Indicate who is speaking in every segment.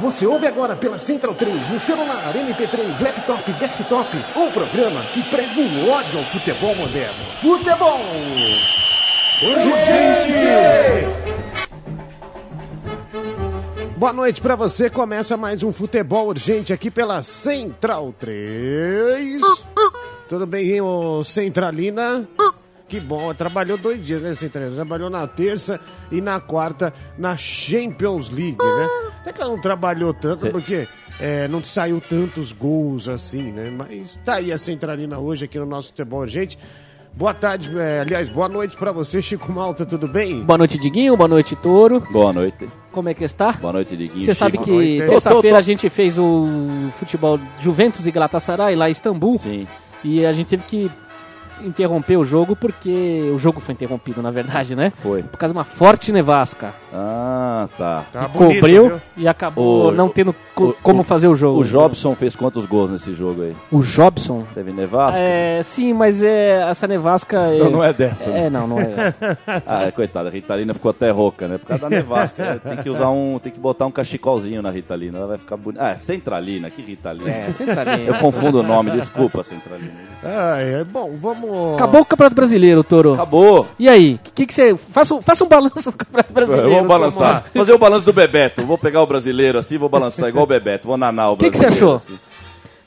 Speaker 1: Você ouve agora pela Central 3, no celular, MP3, laptop, desktop, um programa que prega o ódio ao futebol moderno. Futebol! Urgente! Boa noite pra você. Começa mais um futebol urgente aqui pela Central 3. Tudo bem, Centralina? Que bom, trabalhou dois dias, né, Centralina? Trabalhou na terça e na quarta na Champions League, né? Até que ela não trabalhou tanto
Speaker 2: Cê-
Speaker 1: porque é, não saiu tantos gols assim, né? Mas tá aí a Centralina hoje aqui no nosso futebol urgente. Boa tarde, é, aliás, boa noite pra você, Chico Malta, tudo bem?
Speaker 3: Boa noite, Diguinho. Boa noite, Touro.
Speaker 2: Boa noite.
Speaker 3: Como é que está?
Speaker 2: Boa noite, Diguinho.
Speaker 3: Você sabe que terça-feira a gente fez o futebol Juventus e Galatasaray lá em Istambul.
Speaker 2: Sim.
Speaker 3: E a gente teve que interromper o jogo porque o jogo foi interrompido, na verdade, né?
Speaker 2: Foi.
Speaker 3: Por causa de uma forte nevasca.
Speaker 2: Ah, tá.
Speaker 1: Tá bonito,
Speaker 3: cobriu
Speaker 1: viu?
Speaker 3: e acabou
Speaker 2: O-
Speaker 3: não tendo co-
Speaker 2: o-
Speaker 3: como
Speaker 2: o-
Speaker 3: fazer o jogo.
Speaker 2: O Jobson fez quantos gols nesse jogo aí?
Speaker 3: O Jobson?
Speaker 2: Teve nevasca?
Speaker 3: É, sim, mas é, essa nevasca... É,
Speaker 2: Não, não é dessa. né?
Speaker 3: É, não, não é essa.
Speaker 2: Ah, é, coitada, a Ritalina ficou até rouca, né? Por causa da nevasca. né? Tem que usar um. Tem que botar um cachecolzinho na Ritalina. Ela vai ficar bonita. Ah, é Centralina, que Ritalina.
Speaker 3: É, centralina.
Speaker 2: Eu confundo o nome, desculpa, Centralina.
Speaker 1: Ah, é bom, vamos.
Speaker 3: Acabou o Campeonato Brasileiro, Toro.
Speaker 2: Acabou!
Speaker 3: E aí? O que, que você... Faça, um- faça um balanço do Campeonato Brasileiro.
Speaker 2: Vamos
Speaker 3: vamos
Speaker 2: balançar. Fazer o balanço do Bebeto. Vou pegar o brasileiro assim, vou balançar igual o Bebeto. Vou nanar o
Speaker 3: O que, que você
Speaker 2: brasileiro.
Speaker 3: achou?
Speaker 2: assim.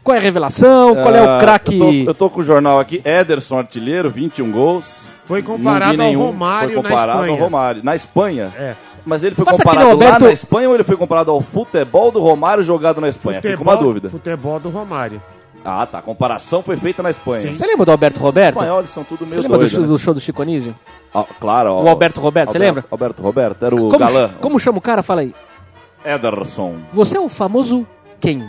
Speaker 3: Qual é a revelação? Qual é
Speaker 2: Ah,
Speaker 3: o craque?
Speaker 2: Eu tô, eu tô com o jornal aqui. Ederson, artilheiro, 21 gols.
Speaker 1: Foi comparado ao. Romário
Speaker 2: Foi
Speaker 1: na
Speaker 2: comparado
Speaker 1: Espanha.
Speaker 2: ao Romário. Na Espanha?
Speaker 1: É.
Speaker 2: Mas ele foi
Speaker 3: Faça
Speaker 2: comparado
Speaker 3: nem o Alberto-
Speaker 2: lá na Espanha ou ele foi comparado ao futebol do Romário jogado na Espanha? Fica uma dúvida.
Speaker 1: Futebol do Romário.
Speaker 2: Ah, tá. A comparação foi feita na Espanha.
Speaker 3: Você lembra do Alberto Roberto?
Speaker 2: Os espanhóis são tudo
Speaker 3: Você
Speaker 2: meio
Speaker 3: lembra do,
Speaker 2: doido,
Speaker 3: show-
Speaker 2: né?
Speaker 3: do show do Chico Anísio?
Speaker 2: Ah, claro. ó.
Speaker 3: O Alberto Roberto, você lembra?
Speaker 2: Alberto Roberto, era o
Speaker 3: Como,
Speaker 2: galã.
Speaker 3: como chama o cara? Fala aí.
Speaker 2: Ederson.
Speaker 3: Você é o famoso quem?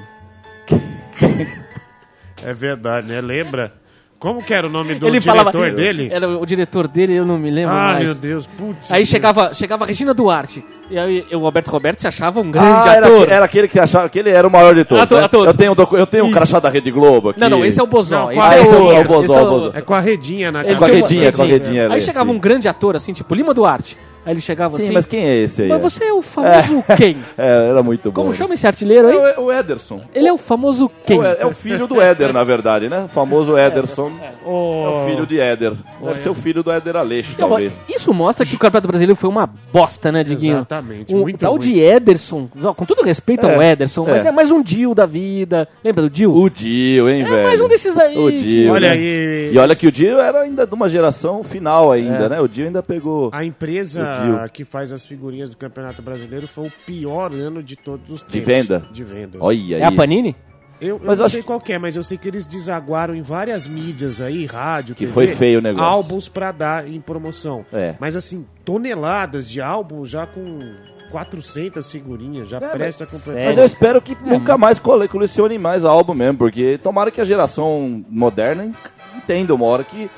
Speaker 1: É verdade, né? Lembra? Como que era o nome do
Speaker 3: Ele
Speaker 1: diretor
Speaker 3: falava-
Speaker 1: dele?
Speaker 3: Era o diretor dele, eu não me lembro
Speaker 1: Ah,
Speaker 3: mais.
Speaker 1: meu Deus, putz.
Speaker 3: Aí chegava, chegava a Regina Duarte. E aí o Alberto Roberto se achava um grande
Speaker 2: Ah, era,
Speaker 3: ator.
Speaker 2: era aquele que achava que ele era o maior de todos.
Speaker 3: Ator-
Speaker 2: né?
Speaker 3: a todos.
Speaker 2: Eu tenho, um eu tenho um crachá da Rede Globo aqui.
Speaker 3: Não, não, esse é o Bozó.
Speaker 1: Não,
Speaker 3: esse
Speaker 1: ah,
Speaker 3: é,
Speaker 1: esse é o.
Speaker 2: Bozó,
Speaker 3: Esse é
Speaker 2: o Bozó.
Speaker 1: É com a redinha na
Speaker 3: Ele
Speaker 2: Com a redinha, com a redinha
Speaker 3: Aí chegava um grande ator, assim, tipo Lima Duarte. Aí ele chegava
Speaker 2: Sim,
Speaker 3: assim.
Speaker 2: mas quem é esse aí?
Speaker 3: Mas
Speaker 2: é?
Speaker 3: você é o famoso quem?
Speaker 2: É, era muito bom.
Speaker 3: Como chama esse artilheiro aí?
Speaker 2: É o, o Ederson.
Speaker 3: Ele é o famoso quem?
Speaker 2: O- É, o filho do Éder, na verdade, né? O famoso Ederson. É
Speaker 1: Oh,
Speaker 2: o filho de Éder. Deve ser o filho do Éder Aleixo,
Speaker 3: Então,
Speaker 2: talvez.
Speaker 3: Isso mostra que o Campeonato Brasileiro foi uma bosta, né, Diguinho?
Speaker 1: Exatamente,
Speaker 3: Um
Speaker 1: muito
Speaker 3: tal
Speaker 1: ruim.
Speaker 3: de Ederson, com todo respeito ao
Speaker 2: É,
Speaker 3: Ederson, mas
Speaker 2: é.
Speaker 3: é mais um Dio da vida. Lembra do Dio?
Speaker 2: O Dio, hein,
Speaker 3: é
Speaker 2: velho?
Speaker 3: mais um desses aí.
Speaker 2: O Dio.
Speaker 1: Olha
Speaker 2: né?
Speaker 1: aí.
Speaker 2: E olha que o Dio era ainda de uma geração final ainda,
Speaker 3: É.
Speaker 2: né? O Dio ainda pegou
Speaker 1: A empresa
Speaker 2: Dio.
Speaker 1: que faz as figurinhas do Campeonato Brasileiro foi o pior ano de todos os tempos.
Speaker 2: De venda?
Speaker 1: De vendas.
Speaker 2: Olha aí.
Speaker 3: É a Panini?
Speaker 1: Eu, eu
Speaker 2: Mas
Speaker 1: não
Speaker 2: eu
Speaker 1: sei
Speaker 2: acho-
Speaker 1: qual que é, mas eu sei que eles desaguaram em várias mídias aí, rádio,
Speaker 2: Que
Speaker 1: TV,
Speaker 2: foi feio o negócio.
Speaker 1: álbuns pra dar em promoção.
Speaker 2: É.
Speaker 1: Mas assim, toneladas de álbuns já com 400 figurinhas, já presta a completar.
Speaker 2: Mas eu espero que nunca mais cole- colecione mais álbum mesmo, porque tomara que a geração moderna en- entenda uma hora que,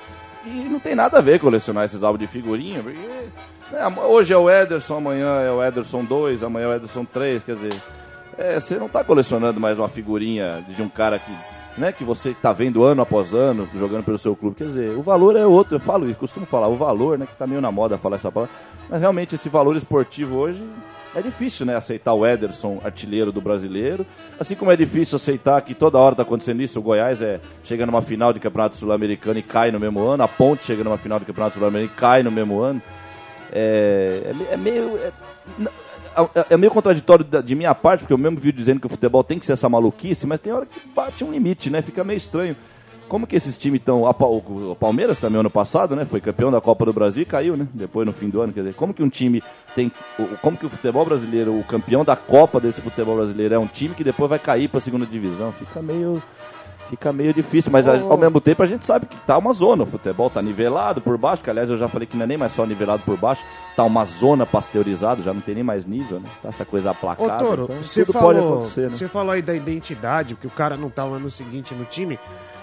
Speaker 2: que não tem nada a ver colecionar esses álbuns de figurinha, porque hoje é o Ederson, amanhã é o Ederson 2, amanhã é o Ederson 3, quer dizer, é, você não tá colecionando mais uma figurinha de um cara que, né, que você tá vendo ano após ano, jogando pelo seu clube, quer dizer, o valor é outro, eu falo isso, costumo falar, o valor, né, que tá meio na moda falar essa palavra, mas realmente esse valor esportivo hoje é difícil, né, aceitar o Ederson, artilheiro do brasileiro. Assim como é difícil aceitar que toda hora tá acontecendo isso. O Goiás é, chega numa final de Campeonato Sul-Americano e cai no mesmo ano. A Ponte chega numa final de Campeonato Sul-Americano e cai no mesmo ano. É, é, é meio. É, é- é meio contraditório de minha parte, porque eu mesmo vi dizendo que o futebol tem que ser essa maluquice, mas tem hora que bate um limite, né? Fica meio estranho. Como que esses times estão. O Palmeiras também ano passado, né? Foi campeão da Copa do Brasil e caiu, né? Depois no fim do ano. Quer dizer, como que um time tem. Como que o futebol brasileiro, o campeão da Copa desse futebol brasileiro é um time que depois vai cair pra segunda divisão? Fica meio. Fica meio difícil, mas a- ao mesmo tempo a gente sabe que tá uma zona. O futebol tá nivelado por baixo, que aliás eu já falei que não é nem mais só nivelado por baixo, tá uma zona pasteurizada, já não tem nem mais nível, né? Tá essa coisa
Speaker 1: Ô,
Speaker 2: aplacada.
Speaker 1: Toro,
Speaker 2: então
Speaker 1: você
Speaker 2: tudo pode
Speaker 1: falou,
Speaker 2: acontecer, né?
Speaker 1: você falou aí da identidade, que o cara não tá o ano seguinte no time.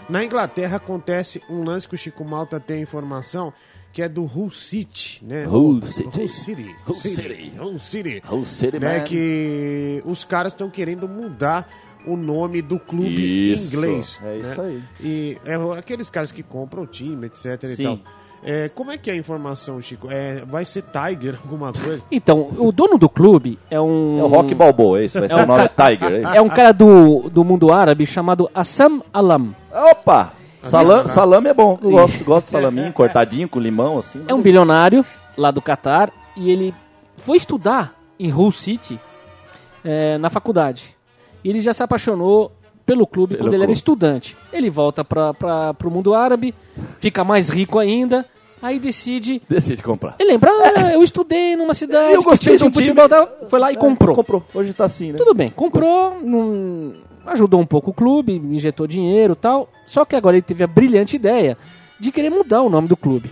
Speaker 1: Na Inglaterra acontece um lance que o Chico Malta tem informação, que é do Hull City, né?
Speaker 2: Hull City.
Speaker 1: Hull City.
Speaker 2: Hull City.
Speaker 1: Hull City.
Speaker 2: Hull City,
Speaker 1: né,
Speaker 2: man.
Speaker 1: que os caras estão querendo mudar o nome do clube
Speaker 2: Isso,
Speaker 1: inglês.
Speaker 2: é
Speaker 1: né?
Speaker 2: isso aí.
Speaker 1: E é aqueles caras que compram o time, etc e
Speaker 2: Sim.
Speaker 1: tal. É, como é que é a informação, Chico? É, vai ser Tiger alguma coisa?
Speaker 3: Então, o dono do clube é um.
Speaker 2: É o Rock Balboa, é isso? Vai ser
Speaker 3: É
Speaker 2: o
Speaker 3: um
Speaker 2: nome
Speaker 3: ca-
Speaker 2: Tiger, é isso?
Speaker 3: É um cara do, do mundo árabe chamado Assam Alam.
Speaker 2: Opa! Salam, salame é bom. Eu gosto, gosto de salaminho, cortadinho, com limão, assim.
Speaker 3: É um bilionário lá do Catar e ele foi estudar em Hull City é, na faculdade. E ele já se apaixonou pelo clube
Speaker 2: Pelo
Speaker 3: quando ele era
Speaker 2: clube.
Speaker 3: estudante. Ele volta para o mundo árabe, fica mais rico ainda, aí decide.
Speaker 2: Decide comprar.
Speaker 3: Ele lembra, ah, eu estudei numa cidade
Speaker 2: Eu gostei
Speaker 3: tinha um
Speaker 2: time.
Speaker 3: futebol, tal", foi lá e comprou.
Speaker 2: Comprou. Hoje tá assim, né?
Speaker 3: Tudo bem, comprou, não- ajudou um pouco o clube, injetou dinheiro e tal. Só que agora ele teve a brilhante ideia de querer mudar o nome do clube.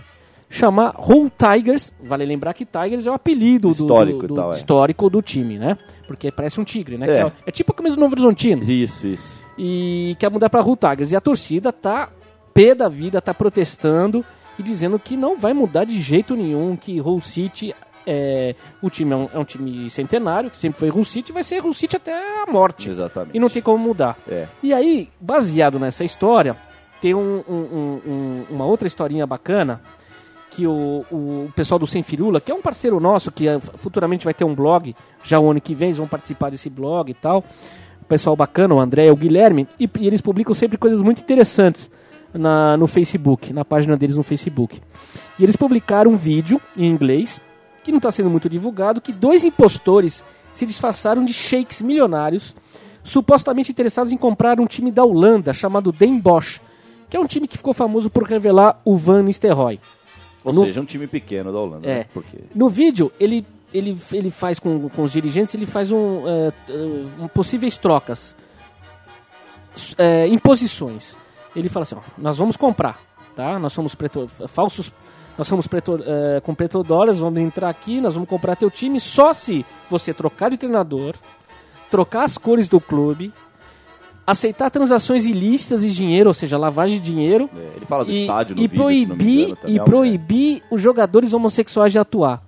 Speaker 3: Chamar Hull Tigers, vale lembrar que Tigers é o apelido do,
Speaker 2: Histórico
Speaker 3: do-
Speaker 2: e
Speaker 3: do-
Speaker 2: tal, é.
Speaker 3: histórico do time, né? Porque parece um tigre, né?
Speaker 2: É.
Speaker 3: É, é tipo a camisa do Novo Horizontino.
Speaker 2: Isso, isso.
Speaker 3: E quer mudar pra Hull Tigers. E a torcida tá pé da vida, tá protestando e dizendo que não vai mudar de jeito nenhum, que Hull City é, o time é um, é um time centenário, que sempre foi Hull City, vai ser Hull City até a morte.
Speaker 2: Exatamente.
Speaker 3: E não tem como mudar.
Speaker 2: É.
Speaker 3: E aí, baseado nessa história, tem um- um- uma outra historinha bacana que o, o pessoal do Sem Firula, que é um parceiro nosso, que eh, futuramente vai ter um blog, já o ano que vem eles vão participar desse blog e tal. O pessoal bacana, o André e o Guilherme, e, e eles publicam sempre coisas muito interessantes na, no Facebook, na página deles no Facebook. E eles publicaram um vídeo em inglês, que não está sendo muito divulgado, que dois impostores se disfarçaram de sheiks milionários, supostamente interessados em comprar um time da Holanda chamado Den Bosch, que é um time que ficou famoso por revelar o Van Nistelrooy.
Speaker 2: Ou
Speaker 3: No-
Speaker 2: seja, um time pequeno da Holanda.
Speaker 3: É.
Speaker 2: né? Porque...
Speaker 3: No vídeo, ele, ele, ele faz com, com os dirigentes, ele faz um, é, um possíveis trocas, é, imposições. Ele fala assim, ó, nós vamos comprar, tá? Nós somos preto, falsos, nós somos preto, é, com petrodólares, vamos entrar aqui, nós vamos comprar teu time só se você trocar de treinador, trocar as cores do clube, aceitar transações ilícitas de dinheiro, ou seja, lavagem de dinheiro,
Speaker 2: É, ele fala do
Speaker 3: e,
Speaker 2: estádio no
Speaker 3: e
Speaker 2: vídeo,
Speaker 3: proibir
Speaker 2: engano, também
Speaker 3: e
Speaker 2: é
Speaker 3: proibir os jogadores homossexuais de atuar.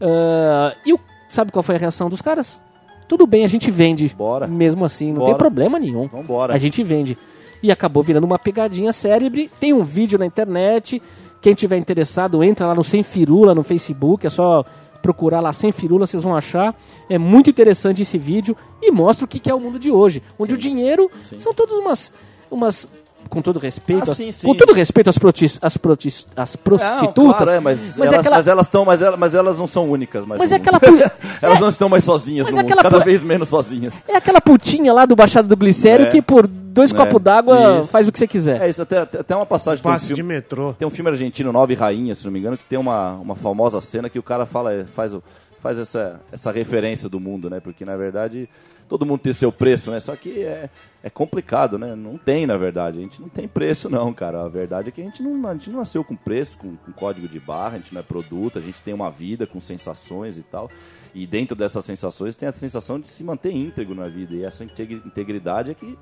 Speaker 3: Ah, e o- sabe qual foi a reação dos caras? Tudo bem, a gente vende.
Speaker 2: Bora.
Speaker 3: Mesmo assim, não
Speaker 2: Bora.
Speaker 3: tem problema nenhum.
Speaker 2: Vambora.
Speaker 3: A gente vende. E acabou virando uma pegadinha cérebre. Tem um vídeo na internet. Quem tiver interessado, entra lá no Sem Firula no Facebook. É só procurar lá Sem Firula, vocês vão achar. É muito interessante esse vídeo e mostra o que que é o mundo de hoje. Onde o dinheiro são todas umas. umas com todo respeito,
Speaker 2: Ah,
Speaker 3: as-
Speaker 2: sim, sim.
Speaker 3: com todo respeito às, protis, às, protis, às
Speaker 2: Não,
Speaker 3: prostitutas,
Speaker 2: claro, é, mas,
Speaker 3: mas
Speaker 2: elas,
Speaker 3: é aquela,
Speaker 2: mas elas estão, mas, elas, mas elas não são únicas,
Speaker 3: mas
Speaker 2: no
Speaker 3: é aquela, pu-
Speaker 2: elas não estão mais sozinhas
Speaker 3: Mas
Speaker 2: mundo,
Speaker 3: aquela
Speaker 2: cada vez menos sozinhas.
Speaker 3: é aquela putinha lá do Baixado do Glicério
Speaker 2: É.
Speaker 3: que por dois
Speaker 2: É.
Speaker 3: copos d'água faz o que você quiser.
Speaker 2: É isso, até, até uma passagem de um
Speaker 1: Passe de metrô.
Speaker 2: tem um filme argentino, Nove Rainhas, se não me engano, que tem uma, uma famosa cena que o cara fala, é, faz, o- faz essa, essa referência do mundo, né? Porque na verdade todo mundo tem seu preço, né? Só que é, é complicado, né? Não tem, na verdade. A gente não tem preço, não, cara. A verdade é que a gente não, a gente não nasceu com preço, com, com código de barra, a gente não é produto, a gente tem uma vida com sensações e tal. E dentro dessas sensações tem a sensação de se manter íntegro na vida. E essa integri- integridade é que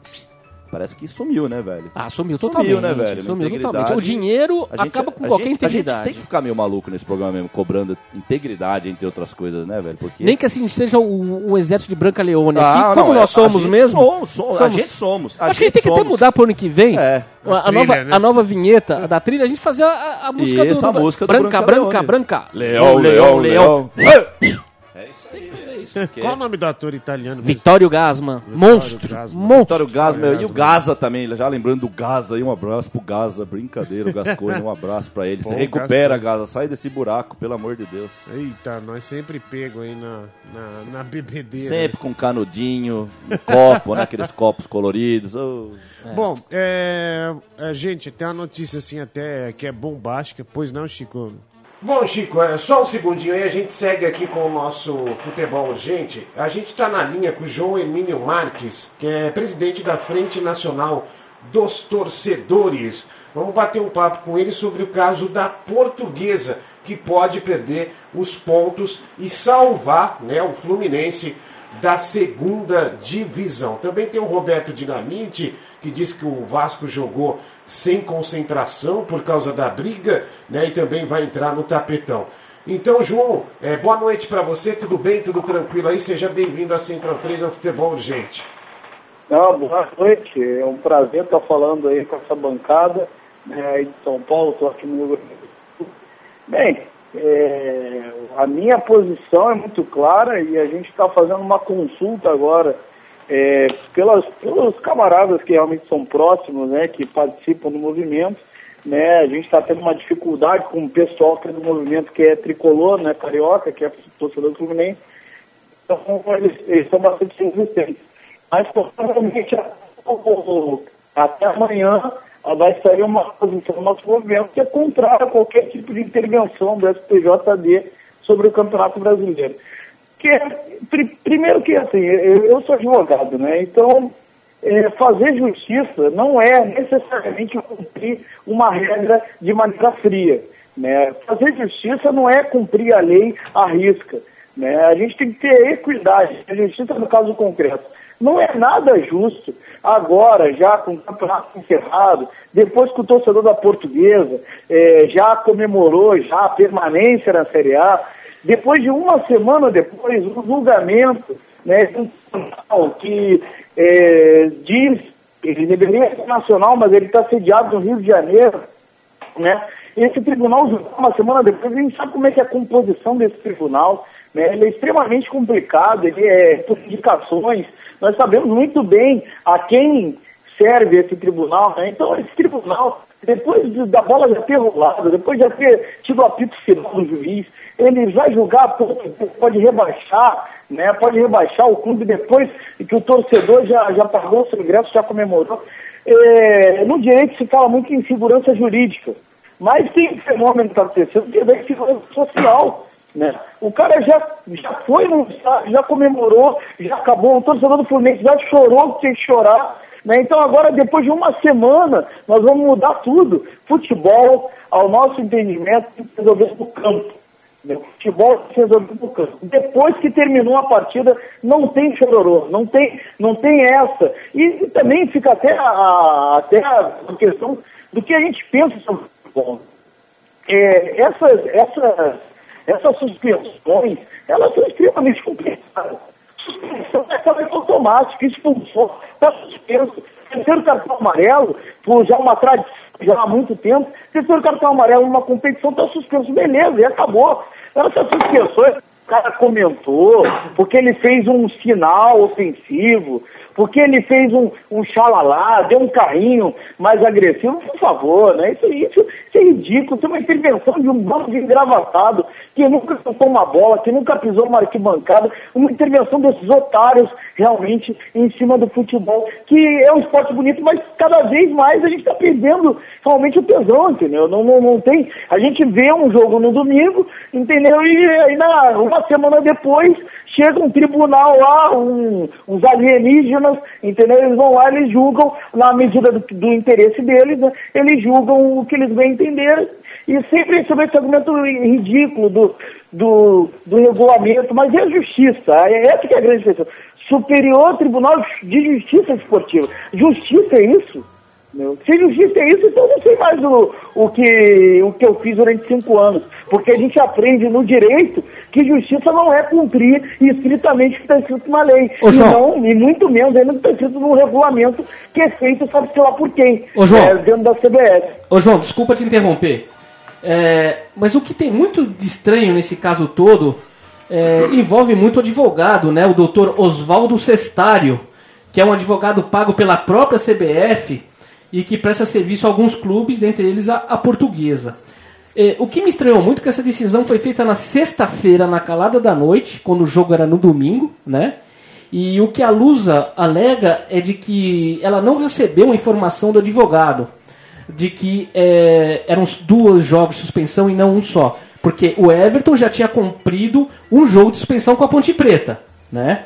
Speaker 2: parece que sumiu, né, velho?
Speaker 3: Ah, sumiu
Speaker 2: Sumiu,
Speaker 3: totalmente.
Speaker 2: né, velho?
Speaker 3: Sumiu totalmente. O dinheiro
Speaker 2: A gente-
Speaker 3: acaba com
Speaker 2: a
Speaker 3: qualquer
Speaker 2: gente- A
Speaker 3: integridade.
Speaker 2: gente tem que ficar meio maluco nesse programa mesmo, cobrando integridade, entre outras coisas, né, velho? Porque...
Speaker 3: Nem que assim seja o, o exército de Branca Leone
Speaker 2: Ah,
Speaker 3: aqui, como
Speaker 2: não,
Speaker 3: nós
Speaker 2: é,
Speaker 3: somos
Speaker 2: a gente
Speaker 3: mesmo.
Speaker 2: Somos, somos, A
Speaker 3: Somos.
Speaker 2: gente somos.
Speaker 3: Acho que a gente tem que até mudar pro ano que vem.
Speaker 2: É.
Speaker 3: A, a
Speaker 1: trilha,
Speaker 3: nova,
Speaker 1: né?
Speaker 3: a nova vinheta da trilha, a gente fazer a, a música
Speaker 2: Isso,
Speaker 3: do,
Speaker 2: a música do
Speaker 3: Branca,
Speaker 2: Branca
Speaker 3: Branca. Branca.
Speaker 2: Leão, leão, leão. É isso aí.
Speaker 1: Qual o nome do ator italiano? mesmo?
Speaker 3: Vittorio Gasman. Monstro.
Speaker 1: Gasman.
Speaker 3: Monstro.
Speaker 2: Vitório Gaza, meu, e o
Speaker 1: Gasman.
Speaker 2: Gaza também, já lembrando do Gaza aí, um abraço pro Gaza, brincadeira, o Gascoigne, um abraço pra ele. Você recupera,
Speaker 1: Gascoigne.
Speaker 2: Gaza, sai desse buraco, pelo amor de Deus.
Speaker 1: Eita, nós sempre pego aí na, na, na bebedeira.
Speaker 2: Sempre com canudinho, um copo, né, aqueles copos coloridos. ô.
Speaker 1: Bom, é, é, gente, tem uma notícia assim até que é bombástica, pois não, Chico? Bom, Chico, é só um segundinho aí, a gente segue aqui com o nosso futebol urgente. A gente está na linha com o João Emílio Marques, que é presidente da Frente Nacional dos Torcedores. Vamos bater um papo com ele sobre o caso da Portuguesa, que pode perder os pontos e salvar né, o Fluminense da segunda divisão. Também tem o Roberto Dinamite, que diz que o Vasco jogou sem concentração por causa da briga, né? E também vai entrar no tapetão. Então, João, é, boa noite para você, tudo bem, tudo tranquilo aí? Seja bem-vindo à Central 3 ao Futebol Urgente.
Speaker 4: Não, boa noite, é um prazer estar falando aí com essa bancada né, aí de São Paulo, estou aqui no. Bem, é, a minha posição é muito clara e a gente está fazendo uma consulta agora é, pelas, pelos camaradas que realmente são próximos, né, que participam do movimento. Né, a gente está tendo uma dificuldade com o pessoal que é do movimento que é tricolor, né, carioca, que é torcedor do Fluminense. Então, eles, eles são bastante resistentes. Mas, provavelmente, até amanhã vai sair uma posição do nosso governo que é contrária a qualquer tipo de intervenção do STJD sobre o Campeonato Brasileiro. Que, primeiro que assim, eu, eu sou advogado, né? Então, é, fazer justiça não é necessariamente cumprir uma regra de maneira fria. Né? Fazer justiça não é cumprir a lei à risca. Né? A gente tem que ter equidade. A justiça, no caso concreto, não é nada justo agora, já com o campeonato encerrado, depois que o torcedor da portuguesa é, já comemorou já a permanência na Série A, depois de uma semana depois, um julgamento né, que é, diz, ele deveria ser nacional, mas ele está sediado no Rio de Janeiro, né? Esse tribunal, uma semana depois, a gente sabe como é que é a composição desse tribunal, né? Ele é extremamente complicado, ele é por indicações, nós sabemos muito bem a quem serve esse tribunal, né? Então, esse tribunal, depois de, da bola já ter rolado, depois de já ter tido o apito final do juiz, ele vai julgar, pode rebaixar, né? Pode rebaixar o clube depois que o torcedor já, já pagou o seu ingresso, já comemorou. É, no direito se fala muito em segurança jurídica, mas tem um fenômeno que está acontecendo que é da social. Né? O cara já, já foi no já comemorou, já acabou. O torcedor do Fluminense já chorou, tinha que chorar. Né? Então agora, depois de uma semana, nós vamos mudar tudo. Futebol, ao nosso entendimento, tem que resolver no campo. Né? Futebol tem que resolver no campo. Depois que terminou a partida, não tem chororô, não tem, não tem essa. E, e também fica até a, até a questão do que a gente pensa sobre futebol. É, essas, essas essas suspensões, elas são extremamente complicadas. Suspensão é aquela automática, expulsou, está suspenso. Terceiro cartão amarelo, por já uma tradição, já há muito tempo, terceiro cartão amarelo numa competição está suspenso, beleza, e acabou. Essas suspensões, o cara comentou, porque ele fez um sinal ofensivo, porque ele fez um, um xalalá, deu um carrinho mais agressivo, por favor, né? Isso, isso, isso é ridículo, isso é uma intervenção de um bando de engravatado que nunca tocou uma bola, que nunca pisou uma arquibancada, uma intervenção desses otários realmente em cima do futebol, que é um esporte bonito, mas cada vez mais a gente está perdendo realmente o tesão, entendeu? Não, não, não tem. A gente vê um jogo no domingo, entendeu? E aí na, uma semana depois chega um tribunal lá, um, uns alienígenas, entendeu? Eles vão lá, eles julgam, na medida do, do interesse deles, né? eles julgam o que eles bem entenderem. E sempre sobre esse argumento ridículo do, do, do regulamento, mas é a justiça, é essa que é a grande questão. Superior Tribunal de Justiça Esportiva. Justiça é isso? Meu. Se justiça é isso, então eu não sei mais o, o, que, o que eu fiz durante cinco anos. Porque a gente aprende no direito que justiça não é cumprir estritamente o que está escrito na lei. Ô, e, não, e muito menos ainda está escrito no regulamento que é feito, sabe-se lá por quem.
Speaker 3: Ô, João.
Speaker 4: É, dentro da CBS.
Speaker 3: Ô, João, desculpa te interromper. É, mas o que tem muito de estranho nesse caso todo é, envolve muito o advogado, né? O doutor Oswaldo Cestário, que é um advogado pago pela própria CBF e que presta serviço a alguns clubes, dentre eles a, a portuguesa. É, o que me estranhou muito é que essa decisão foi feita na sexta-feira, na calada da noite, quando o jogo era no domingo, né? E o que a Lusa alega é de que ela não recebeu a informação do advogado de que é, eram dois jogos de suspensão e não um só. Porque o Everton já tinha cumprido um jogo de suspensão com a Ponte Preta, né?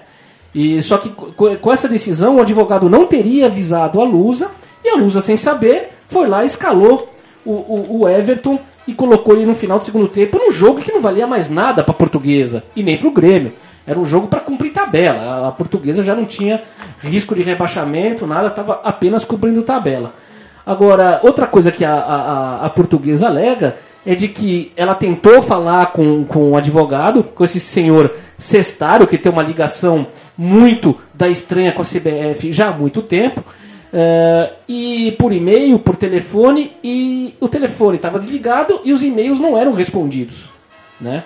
Speaker 3: E só que com essa decisão o advogado não teria avisado a Lusa E a Lusa, sem saber, foi lá e escalou o, o, o Everton e colocou ele no final do segundo tempo num jogo que não valia mais nada para a portuguesa e nem para o Grêmio. Era um jogo para cumprir tabela. A, portuguesa já não tinha risco de rebaixamento, nada, estava apenas cumprindo tabela. Agora, outra coisa que a, a, a portuguesa alega é de que ela tentou falar com, com o advogado, com esse senhor Cestário, que tem uma ligação muito da estranha com a CBF já há muito tempo, eh, e por e-mail, por telefone, e o telefone estava desligado e os e-mails não eram respondidos. Né?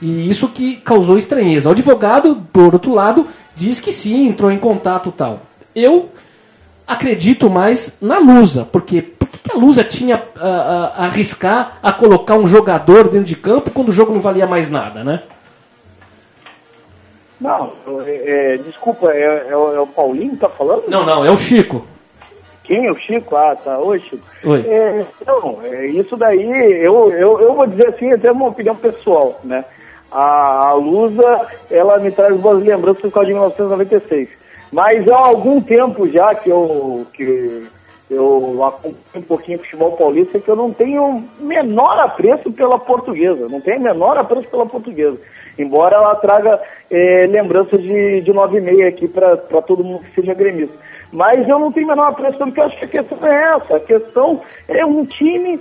Speaker 3: E isso que causou estranheza. O advogado, por outro lado, diz que sim, entrou em contato tal. Eu acredito mais na Lusa, porque por que a Lusa tinha a, a, a arriscar a colocar um jogador dentro de campo quando o jogo não valia mais nada, né?
Speaker 4: Não, é, é, desculpa, é, é, o- é o Paulinho que tá falando?
Speaker 3: Não, não, é o Chico.
Speaker 4: Quem é o Chico? Ah, tá. Oi, Chico.
Speaker 3: Oi.
Speaker 4: É, não, é, isso daí, eu, eu, eu vou dizer assim, até uma opinião pessoal, né? A, a Lusa, ela me traz boas lembranças por causa de 1996. Mas há algum tempo já que eu, que eu acompanho um pouquinho o futebol paulista que eu não tenho menor apreço pela portuguesa, não tenho menor apreço pela portuguesa. Embora ela traga eh, lembranças de, de 9 e meia aqui para todo mundo que seja gremista. Mas eu não tenho menor apreço, porque eu acho que a questão é essa. A questão é um time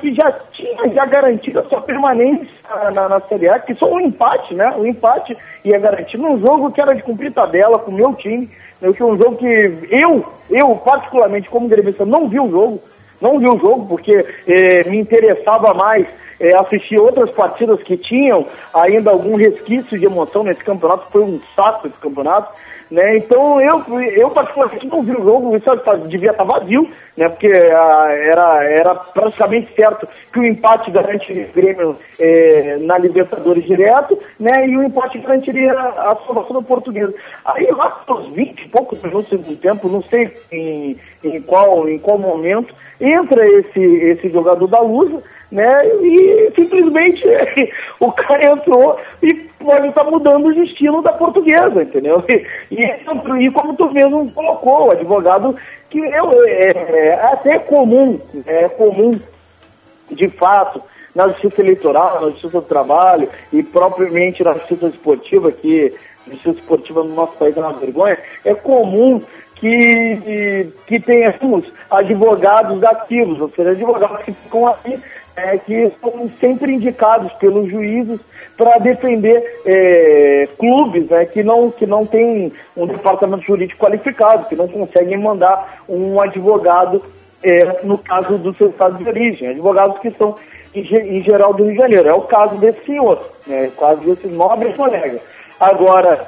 Speaker 4: que já tinha já garantido a sua permanência na, na, Série A, que só um empate, né? O empate ia garantir num jogo que era de cumprir tabela com o meu time. Né, Que um jogo que eu, eu particularmente como gremista, não vi o jogo. Não vi o jogo porque eh, me interessava mais eh, assistir outras partidas que tinham ainda algum resquício de emoção nesse campeonato. Foi um saco esse campeonato. Né? Então eu, eu particularmente não vi o jogo, o estádio devia estar vazio, né? porque ah, era, era praticamente certo que o empate garante o Grêmio eh, na Libertadores direto, né? e o empate garantiria a salvação do português. Aí lá pelos 20 e poucos minutos do tempo, não sei em, em, qual, em qual momento, entra esse, esse jogador da Lusa, né? E simplesmente o cara entrou e pode estar mudando o destino da portuguesa, entendeu? E, e, e como tu mesmo colocou, o advogado, que é, é, é até comum, é comum, de fato, na justiça eleitoral, na justiça do trabalho e propriamente na justiça esportiva, que justiça esportiva no nosso país é uma vergonha, é comum que, que tenhamos advogados ativos, ou seja, advogados que ficam ali, é, que são sempre indicados pelos juízes para defender é, clubes né, que não que não têm um departamento jurídico qualificado, que não conseguem mandar um advogado é, no caso do seu estado de origem, advogados que são em, ge- em geral do Rio de Janeiro. É o caso desse senhor, né, o caso desse nobre colega. Agora,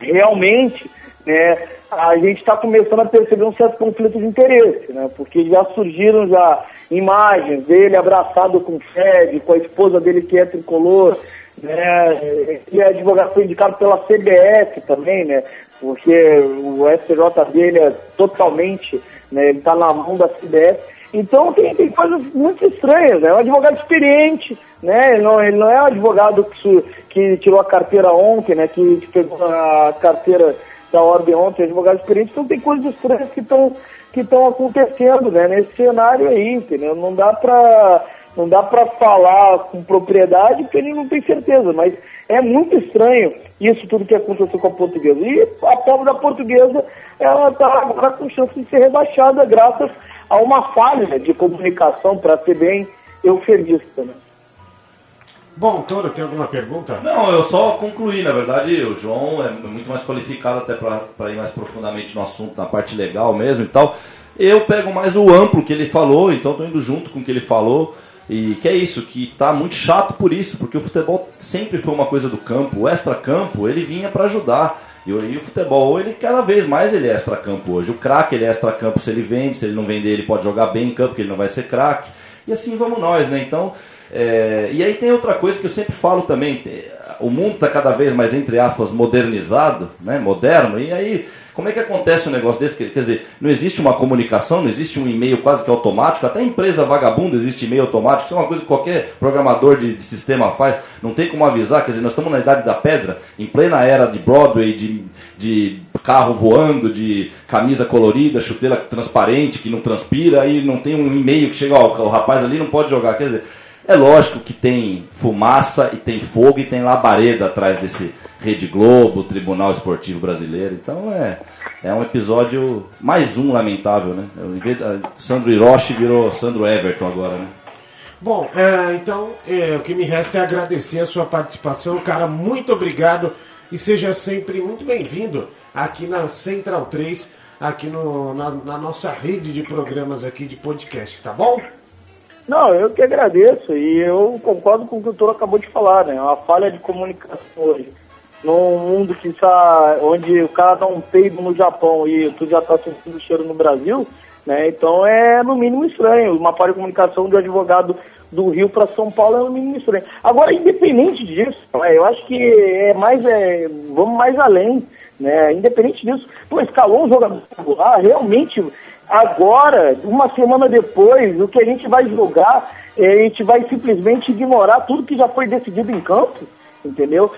Speaker 4: realmente, né, a gente está começando a perceber um certo conflito de interesse, né, porque já surgiram já imagens dele abraçado com o Fred, com a esposa dele que é tricolor, né, e é advogado foi indicado pela CBF também, né, porque o SJ dele é totalmente, né, ele está na mão da CBF. Então tem, tem coisas muito estranhas, né? É um advogado experiente, né? Ele não, ele não é um advogado que, que tirou a carteira ontem, né? Que pegou a carteira da ordem ontem, é um advogado experiente, então tem coisas estranhas que estão que estão acontecendo, né? Nesse cenário aí, entendeu? Não dá pra não dá para falar com propriedade porque ele não tem certeza, mas é muito estranho isso tudo que aconteceu com a portuguesa. E a pobre da portuguesa, ela está agora com chance de ser rebaixada graças a uma falha de comunicação, para ser bem eufemista. Né?
Speaker 1: Bom, Toro, tem alguma pergunta?
Speaker 2: Não, eu só concluí, na verdade, o João é muito mais qualificado até para ir mais profundamente no assunto, na parte legal mesmo e tal. Eu pego mais o amplo que ele falou, então estou indo junto com o que ele falou. E que é isso, que tá muito chato por isso, porque o futebol sempre foi uma coisa do campo. O extra-campo, ele vinha para ajudar. E e o futebol, ele cada vez mais ele é extra-campo hoje. O craque, ele é extra-campo se ele vende, se ele não vender, ele pode jogar bem em campo, porque ele não vai ser craque. E assim vamos nós, né? Então, é, e aí tem outra coisa que eu sempre falo também. o mundo está cada vez mais, entre aspas, modernizado, né, moderno, e aí como é que acontece um negócio desse? Quer dizer, não existe uma comunicação, não existe um e-mail quase que automático, até empresa vagabunda existe e-mail automático, isso é uma coisa que qualquer programador de, de sistema faz, não tem como avisar, quer dizer, nós estamos na idade da pedra, em plena era de Broadway, de, de carro voando, de camisa colorida, chuteira transparente, que não transpira, e não tem um e-mail que chega, ó, o rapaz ali não pode jogar, quer dizer... É lógico que tem fumaça e tem fogo e tem labareda atrás desse Rede Globo, Tribunal Esportivo Brasileiro. Então é, é um episódio, mais um lamentável, né? De- Sandro Hiroshi virou Sandro Everton agora, né?
Speaker 1: Bom, é, então é, o que me resta é agradecer a sua participação. Cara, muito obrigado e seja sempre muito bem-vindo aqui na Central 3, aqui no, na, na nossa rede de programas aqui de podcast, tá bom?
Speaker 4: Não, eu que agradeço e eu concordo com o que o Toro acabou de falar, né? Uma falha de comunicação hoje. Num mundo que está, onde o cara dá um peido no Japão e tu já está sentindo cheiro no Brasil, né? Então é no mínimo estranho. Uma falha de comunicação de um advogado do Rio para São Paulo é no mínimo estranho. Agora, independente disso, né, eu acho que é mais, é, vamos mais além, né? Independente disso, pô, escalou um jogador regular, realmente Agora, uma semana depois, o que a gente vai jogar, eh, a gente vai simplesmente ignorar tudo que já foi decidido em campo, entendeu?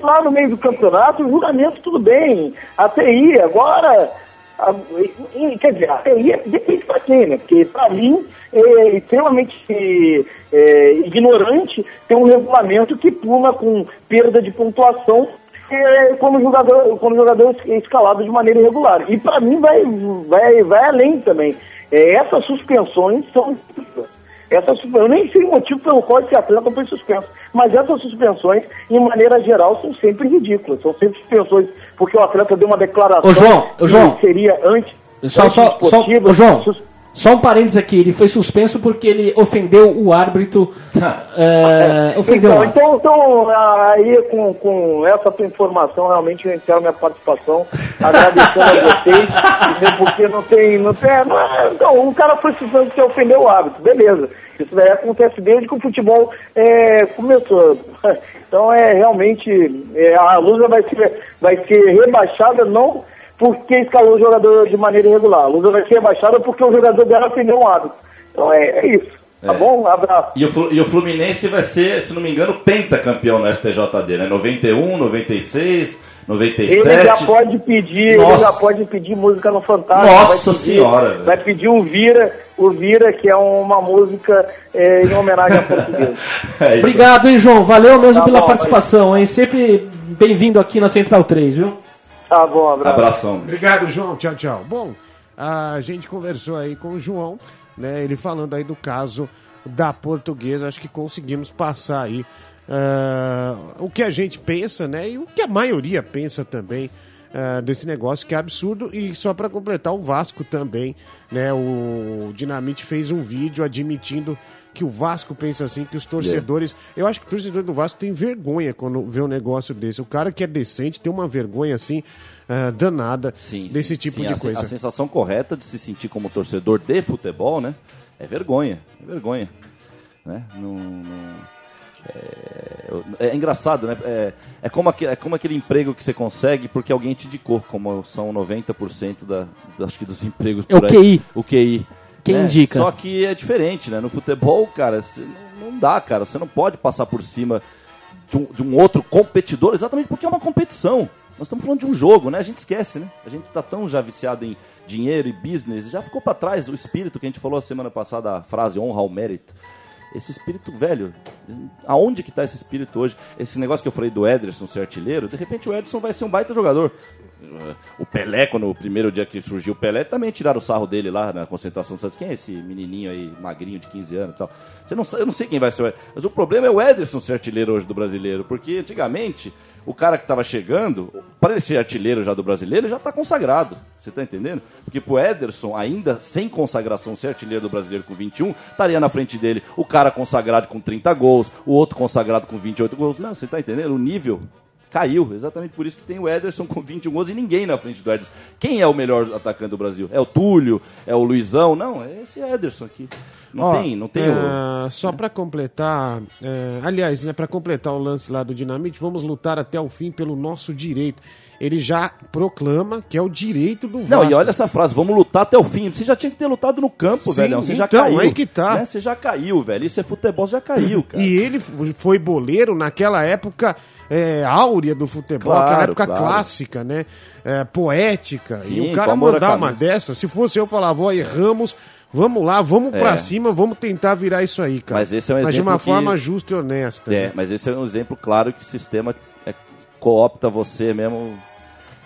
Speaker 4: Lá no meio do campeonato, o julgamento tudo bem, a TI, agora, a- quer dizer, a TI é- depende para quem, né? Porque para mim é extremamente é, ignorante ter um regulamento que pula com perda de pontuação é, quando o jogador, quando o jogador escalado de maneira irregular. E para mim vai, vai, vai além também. É, essas suspensões são. Essas, eu nem sei o motivo pelo qual esse atleta foi suspenso, mas essas suspensões, em maneira geral, são sempre ridículas. São sempre suspensões porque o atleta deu uma declaração
Speaker 3: Ô, João, ô,
Speaker 4: que
Speaker 3: João.
Speaker 4: seria antes.
Speaker 3: Só, só, só,
Speaker 4: antiesportiva,
Speaker 3: ô, João,
Speaker 4: sus-
Speaker 3: só um parênteses aqui, ele foi suspenso porque ele ofendeu o árbitro. é, ofendeu o
Speaker 4: Então,
Speaker 3: árbitro.
Speaker 4: então, então, aí com, com essa tua informação, realmente eu encerro minha participação, agradecendo a vocês, porque não tem, não tem, não é- então, o cara foi suspenso porque ofendeu o árbitro, beleza. Isso daí acontece desde que o futebol é, começou. Então é realmente, é, a Lusa vai ser, vai ser rebaixada não porque escalou o jogador de maneira irregular, a Lusa vai ser rebaixada porque o jogador dela ofendeu um árbitro. Então é, é isso, tá
Speaker 2: É.
Speaker 4: bom? Um abraço.
Speaker 2: E o, Flu- e o Fluminense vai ser, se não me engano, pentacampeão no STJD, né? 91, 96, 97.
Speaker 4: Ele já pode pedir, ele
Speaker 2: Nossa.
Speaker 4: já pode pedir música no Fantástico.
Speaker 2: Nossa
Speaker 4: vai pedir-
Speaker 2: Senhora.
Speaker 4: Vai pedir o Vira, o Vira, que é uma música é, em homenagem a português.
Speaker 2: É.
Speaker 3: Obrigado, hein, João? Valeu mesmo
Speaker 4: Tá
Speaker 3: pela
Speaker 4: bom,
Speaker 3: participação, hein? Sempre bem-vindo aqui na Central 3, viu?
Speaker 4: Tá bom, abraço.
Speaker 2: Abração.
Speaker 1: Obrigado, João. Tchau, tchau. Bom, a gente conversou aí com o João, né? Ele falando aí do caso da portuguesa. Acho que conseguimos passar aí ah, o que a gente pensa, né? E o que a maioria pensa também ah, desse negócio que é absurdo. E só para completar, o Vasco também, né? O Dinamite fez um vídeo admitindo que o Vasco pensa assim, que os torcedores. Eu acho que o torcedor do Vasco tem vergonha quando vê um negócio desse. O cara que é decente tem uma vergonha assim, ah, danada
Speaker 2: Sim,
Speaker 1: desse
Speaker 2: sim,
Speaker 1: tipo
Speaker 2: sim,
Speaker 1: de
Speaker 2: a,
Speaker 1: coisa.
Speaker 2: A sensação correta de se sentir como torcedor de futebol, né? É vergonha. É vergonha. Né? Não, não- é, é engraçado, né? É, é, como aque- é como aquele emprego que você consegue porque alguém te indicou, como são 90% da, da- acho que dos empregos
Speaker 3: É o
Speaker 2: por aí.
Speaker 3: QI.
Speaker 2: O QI.
Speaker 3: Quem
Speaker 2: né?
Speaker 3: indica?
Speaker 2: Só que é diferente, né? No futebol, cara, não, dá, cara. Você não pode passar por cima de um, de um outro competidor, exatamente porque é uma competição. Nós estamos falando de um jogo, né? A gente esquece, né? A gente está tão já viciado em dinheiro e business, já ficou para trás o espírito que a gente falou a semana passada, a frase honra ao mérito. Esse espírito velho, aonde que está esse espírito hoje? Esse negócio que eu falei do Ederson ser artilheiro, de repente o Ederson vai ser um baita jogador. O Pelé, quando o primeiro dia que surgiu o Pelé, também tiraram o sarro dele lá na concentração do Santos. Quem é esse menininho aí, magrinho de 15 anos e tal? Você não, eu não sei quem vai ser o. Mas o problema é o Ederson ser artilheiro hoje do brasileiro. Porque antigamente, o cara que estava chegando, para ele ser artilheiro já do brasileiro, ele já está consagrado. Você está entendendo? Porque pro Ederson, ainda sem consagração, ser artilheiro do brasileiro com 21, estaria na frente dele o cara consagrado com 30 gols, o outro consagrado com 28 gols. Não, você está entendendo? O nível caiu. Exatamente por isso que tem o Ederson com 21 gols e ninguém na frente do Ederson. Quem é o melhor atacante do Brasil? É o Túlio? É o Luizão? Não, é esse Ederson aqui. Não
Speaker 1: Ó,
Speaker 2: tem, não tem
Speaker 1: é, Só pra completar, é, aliás, né, para completar o lance lá do Dinamite, vamos lutar até o fim pelo nosso direito. Ele já proclama que é o direito do. Vasco.
Speaker 2: Não, e olha essa frase, vamos lutar até o fim. Você já tinha que ter lutado no campo,
Speaker 1: Sim,
Speaker 2: velho. Você já
Speaker 1: então,
Speaker 2: caiu.
Speaker 1: aí que tá.
Speaker 2: né? Você já caiu, velho. Isso é futebol, já caiu, cara.
Speaker 1: E ele foi boleiro naquela época é, áurea do futebol,
Speaker 2: Claro,
Speaker 1: aquela época
Speaker 2: claro.
Speaker 1: clássica, né? É, poética.
Speaker 2: Sim,
Speaker 1: e o cara mandar uma dessa, se fosse eu, falava, ó, erramos, vamos lá, vamos
Speaker 2: É.
Speaker 1: pra cima, vamos tentar virar isso aí, cara.
Speaker 2: Mas esse é um
Speaker 1: Mas de
Speaker 2: exemplo
Speaker 1: uma
Speaker 2: que-
Speaker 1: forma justa e honesta.
Speaker 2: É,
Speaker 1: né?
Speaker 2: mas esse é um exemplo claro que o sistema é, coopta você mesmo,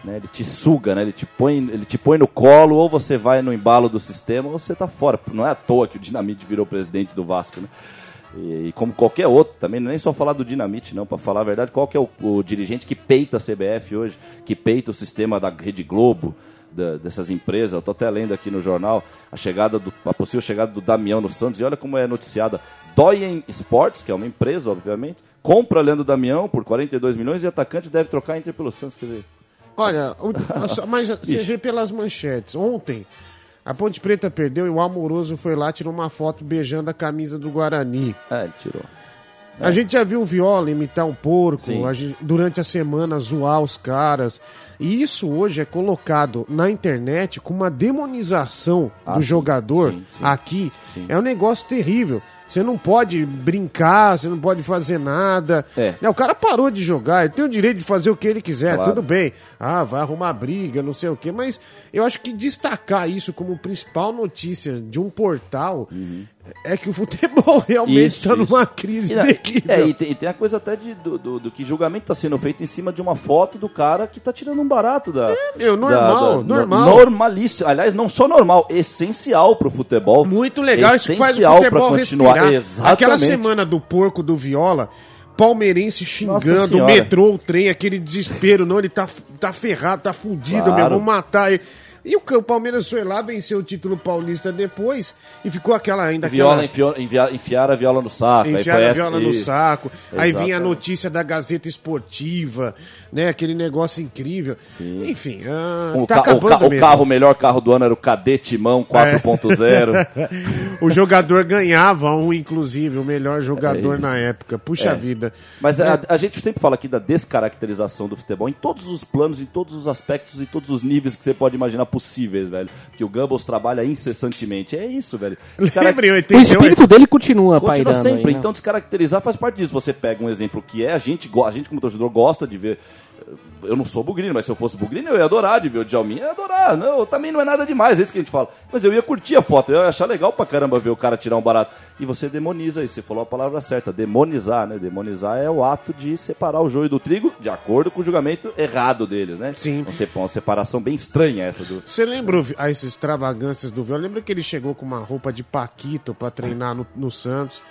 Speaker 2: né? Ele te suga, né? Ele te põe, ele te põe no colo, ou você vai no embalo do sistema, ou você tá fora. Não é à toa que o Dinamite virou presidente do Vasco, né? E, e como qualquer outro, também é nem só falar do Dinamite, não, para falar a verdade, qual que é o, o dirigente que peita a CBF hoje, que peita o sistema da Rede Globo, da- dessas empresas, eu tô até lendo aqui no jornal a chegada do, a possível chegada do Damião no Santos, e olha como é noticiada. Doyen Sports, que é uma empresa, obviamente, compra Leandro Damião por 42 milhões e atacante deve trocar a Inter pelo Santos, quer dizer,
Speaker 1: Olha, mas você vê pelas manchetes. Ontem, a Ponte Preta perdeu e o Amoroso foi lá, tirou uma foto beijando a camisa do Guarani.
Speaker 2: é, ele tirou.
Speaker 1: A gente já viu o Viola imitar um porco, a gente- durante a semana zoar os caras. E isso hoje é colocado na internet com uma demonização
Speaker 2: Ah,
Speaker 1: do
Speaker 2: sim,
Speaker 1: jogador
Speaker 2: sim, sim.
Speaker 1: aqui. É um negócio terrível. Você não pode brincar, você não pode fazer nada.
Speaker 2: É.
Speaker 1: Né, O cara parou de jogar, ele tem o direito de fazer o que ele quiser,
Speaker 2: Claro.
Speaker 1: tudo bem. Ah, vai arrumar briga, não sei o quê. Mas eu acho que destacar isso como principal notícia de um portal é que o futebol realmente está numa crise
Speaker 2: E,
Speaker 1: terrível.
Speaker 2: é, e, tem, e tem a coisa até de, do, do, do que julgamento está sendo feito em cima de uma foto do cara que tá tirando um barato da.
Speaker 1: meu, normal,
Speaker 2: da-
Speaker 1: normal.
Speaker 2: Normalíssimo. Aliás, não só normal, essencial pro futebol.
Speaker 1: Muito legal, isso que faz o
Speaker 2: Essencial
Speaker 1: futebol
Speaker 2: pra continuar.
Speaker 1: respirar.
Speaker 2: Exatamente.
Speaker 1: Aquela semana do porco do Viola, palmeirense xingando, o metrô, o trem, aquele desespero, não, ele tá, tá ferrado, tá fudido,
Speaker 2: Claro.
Speaker 1: meu, vão matar ele. E o, o Palmeiras foi lá, venceu o título paulista depois e ficou aquela ainda
Speaker 2: Viola
Speaker 1: aquela...
Speaker 2: enfiou, enfiaram a viola no saco. foi
Speaker 1: a viola no
Speaker 2: isso.
Speaker 1: saco. Aí vinha a notícia da Gazeta Esportiva, né? Aquele negócio incrível.
Speaker 2: Sim.
Speaker 1: Enfim, ah,
Speaker 2: O,
Speaker 1: tá
Speaker 2: ca- o, ca- o
Speaker 1: mesmo.
Speaker 2: carro, o melhor carro do ano era o Cadete Mão 4.0.
Speaker 1: O jogador ganhava um, inclusive, o melhor jogador
Speaker 2: É
Speaker 1: na época. Puxa
Speaker 2: É.
Speaker 1: vida.
Speaker 2: Mas a, a gente sempre fala aqui da descaracterização do futebol em todos os planos, em todos os aspectos e todos os níveis que você pode imaginar possíveis, velho. Que o Goebbels trabalha incessantemente. É isso, velho.
Speaker 1: Em
Speaker 3: O
Speaker 1: 88?
Speaker 3: espírito dele continua,
Speaker 2: Continua
Speaker 3: pairando
Speaker 2: sempre.
Speaker 3: aí, né?
Speaker 2: Então, descaracterizar faz parte disso. Você pega um exemplo que é, a gente, a gente como torcedor gosta de ver. Eu não sou bugrino, mas se eu fosse bugrino, eu ia adorar de ver o Djalminha. Eu ia adorar. Não, também não é nada demais, é isso que a gente fala. Mas eu ia curtir a foto, eu ia achar legal pra caramba ver o cara tirar um barato. E você demoniza isso, você falou a palavra certa, demonizar, né? Demonizar é o ato de separar o joio do trigo de acordo com o julgamento errado deles, né?
Speaker 1: Sim.
Speaker 2: Uma sep- Uma separação bem estranha essa do.
Speaker 1: Você lembra as extravagâncias do Viola? Lembra que ele chegou com uma roupa de Paquito pra treinar no, no Santos?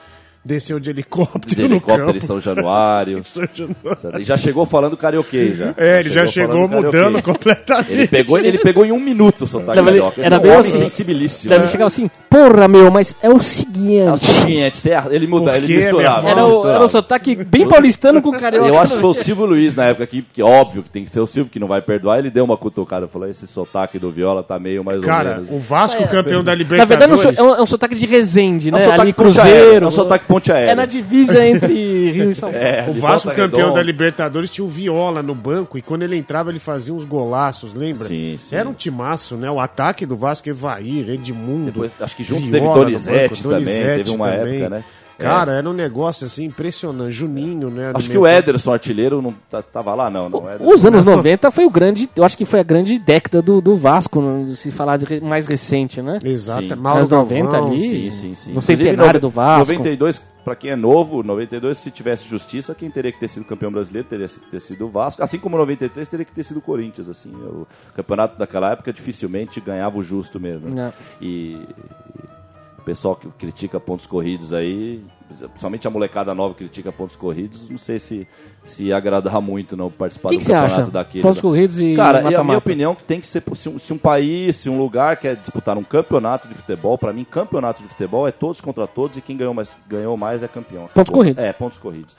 Speaker 1: Desceu de helicóptero,
Speaker 2: De helicóptero
Speaker 1: no
Speaker 2: em
Speaker 1: campo.
Speaker 2: São Januário.
Speaker 1: São Januário.
Speaker 2: E já chegou falando carioquês já.
Speaker 1: É, ele já chegou
Speaker 2: falando
Speaker 1: mudando completamente.
Speaker 2: Ele pegou, ele pegou em um minuto o sotaque
Speaker 3: Era meio-
Speaker 2: carioca.
Speaker 3: era
Speaker 2: é homem
Speaker 3: assim.
Speaker 2: sensibilíssimo.
Speaker 3: Ele chegava assim, porra, meu, mas é o seguinte...
Speaker 2: É o seguinte, você- ele muda, ele misturava.
Speaker 3: Era
Speaker 2: ele
Speaker 3: o, era o sotaque bem paulistano com carioca.
Speaker 2: Eu acho que foi o Silvio Luiz na época aqui, que óbvio que tem que ser o Silvio, que não vai perdoar. Ele deu uma cutucada, falou: esse sotaque do Viola tá meio mais ou
Speaker 1: Cara,
Speaker 2: menos.
Speaker 1: o Vasco campeão da
Speaker 3: Na verdade, é um,
Speaker 1: Libertadores.
Speaker 3: é um- é um sotaque de Resende,
Speaker 2: É um
Speaker 3: né?
Speaker 2: sotaque
Speaker 3: Ali, Cruzeiro.
Speaker 2: é um sotaque ponte aérea.
Speaker 3: É na divisa entre Rio e São Paulo.
Speaker 2: É,
Speaker 1: O Vasco campeão
Speaker 2: Redonda.
Speaker 1: da Libertadores tinha o Viola no banco e quando ele entrava ele fazia uns golaços, lembra?
Speaker 2: Sim, sim.
Speaker 1: Era um timaço, né? O ataque do Vasco, Evair, Edmundo.
Speaker 2: Depois, acho que junto
Speaker 1: Viola
Speaker 2: teve
Speaker 1: no
Speaker 2: Donizete
Speaker 1: banco,
Speaker 2: também,
Speaker 1: Donizete
Speaker 2: teve uma
Speaker 1: também.
Speaker 2: época, né?
Speaker 1: Cara, era um negócio assim impressionante. Juninho, né?
Speaker 2: Acho que o. Ederson, artilheiro, não tá- tava lá, não. não Ederson-
Speaker 3: Os anos 90 foi o grande, eu acho que foi a grande década do, do Vasco, no- se falar de mais recente, né?
Speaker 1: Exato,
Speaker 2: Sim.
Speaker 1: Mauro
Speaker 3: Anos 90
Speaker 1: Galvão.
Speaker 3: ali.
Speaker 2: Sim, sim, sim.
Speaker 3: No
Speaker 2: Inclusive,
Speaker 3: centenário do Vasco.
Speaker 2: 92, pra quem é novo, 92, se tivesse justiça, quem teria que ter sido campeão brasileiro teria que ter sido o Vasco. Assim como 93 teria que ter sido o Corinthians. Assim, o campeonato daquela época dificilmente ganhava o justo mesmo.
Speaker 3: É.
Speaker 2: E pessoal que critica pontos corridos aí, principalmente a molecada nova critica pontos corridos, não sei se, se agradar muito não participar
Speaker 3: que
Speaker 2: do
Speaker 3: que
Speaker 2: campeonato
Speaker 3: acha?
Speaker 2: daquele.
Speaker 3: Pontos corridos e
Speaker 2: Cara, é a minha opinião que tem que ser se um, se um país, se um lugar quer disputar um campeonato de futebol, pra mim campeonato de futebol é todos contra todos e quem ganhou mais, ganhou mais é campeão.
Speaker 3: Pontos corridos.
Speaker 2: É, pontos corridos.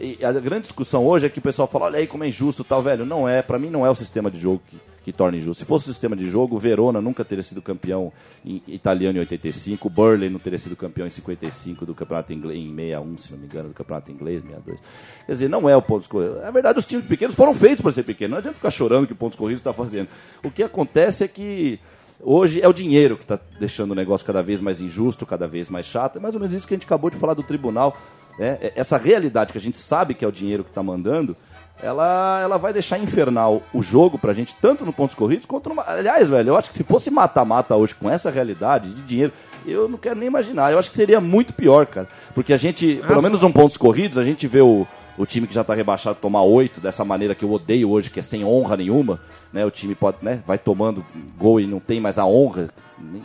Speaker 2: E a grande discussão hoje é que o pessoal fala, olha aí como é injusto tal, velho. Não é, pra mim não é o sistema de jogo que, que torna injusto. Se fosse o sistema de jogo, Verona nunca teria sido campeão em, italiano em 85, o Burley não teria sido campeão em 55 do campeonato inglês, em 61, se não me engano, do campeonato inglês, 62. Quer dizer, não é o pontos corridos. Na verdade, os times pequenos foram feitos para ser pequenos. Não adianta ficar chorando que o pontos corridos está fazendo. O que acontece é que Hoje é o dinheiro que está deixando o negócio cada vez mais injusto, cada vez mais chato. É mais ou menos isso que a gente acabou de falar do tribunal. Né? Essa realidade que a gente sabe que é o dinheiro que está mandando, ela, ela vai deixar infernal o jogo pra gente, tanto no pontos corridos quanto no. Aliás, velho, eu acho que se fosse mata-mata hoje com essa realidade de dinheiro, eu não quero nem imaginar. Eu acho que seria muito pior, cara. Porque a gente, pelo menos no pontos corridos, a gente vê o, o time que já está rebaixado tomar oito dessa maneira que eu odeio hoje, que é sem honra nenhuma né? O time pode, né, vai tomando gol e não tem mais a honra,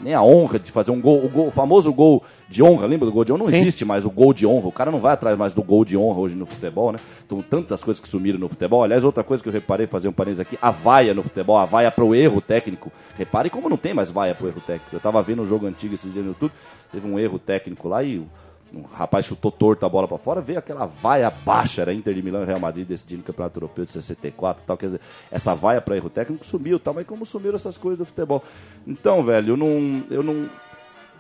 Speaker 2: nem a honra de fazer um gol, o, gol, o famoso gol de honra, lembra do gol de honra? Não Sim. existe mais o gol de honra, o cara não vai atrás mais do gol de honra hoje no futebol, né? Então, tantas coisas que sumiram no futebol. Aliás, outra coisa que eu reparei, fazer um parênteses aqui, a vaia no futebol, a vaia para o erro técnico. Repare como não tem mais vaia para o erro técnico. Eu estava vendo um jogo antigo esses dias no YouTube, teve um erro técnico lá e um rapaz chutou torto a bola para fora, veio aquela vaia baixa, era Inter de Milão e Real Madrid decidindo o Campeonato Europeu de 64 tal, quer dizer, essa vaia para erro técnico sumiu, tal, mas como sumiram essas coisas do futebol. Então, velho, eu não, eu não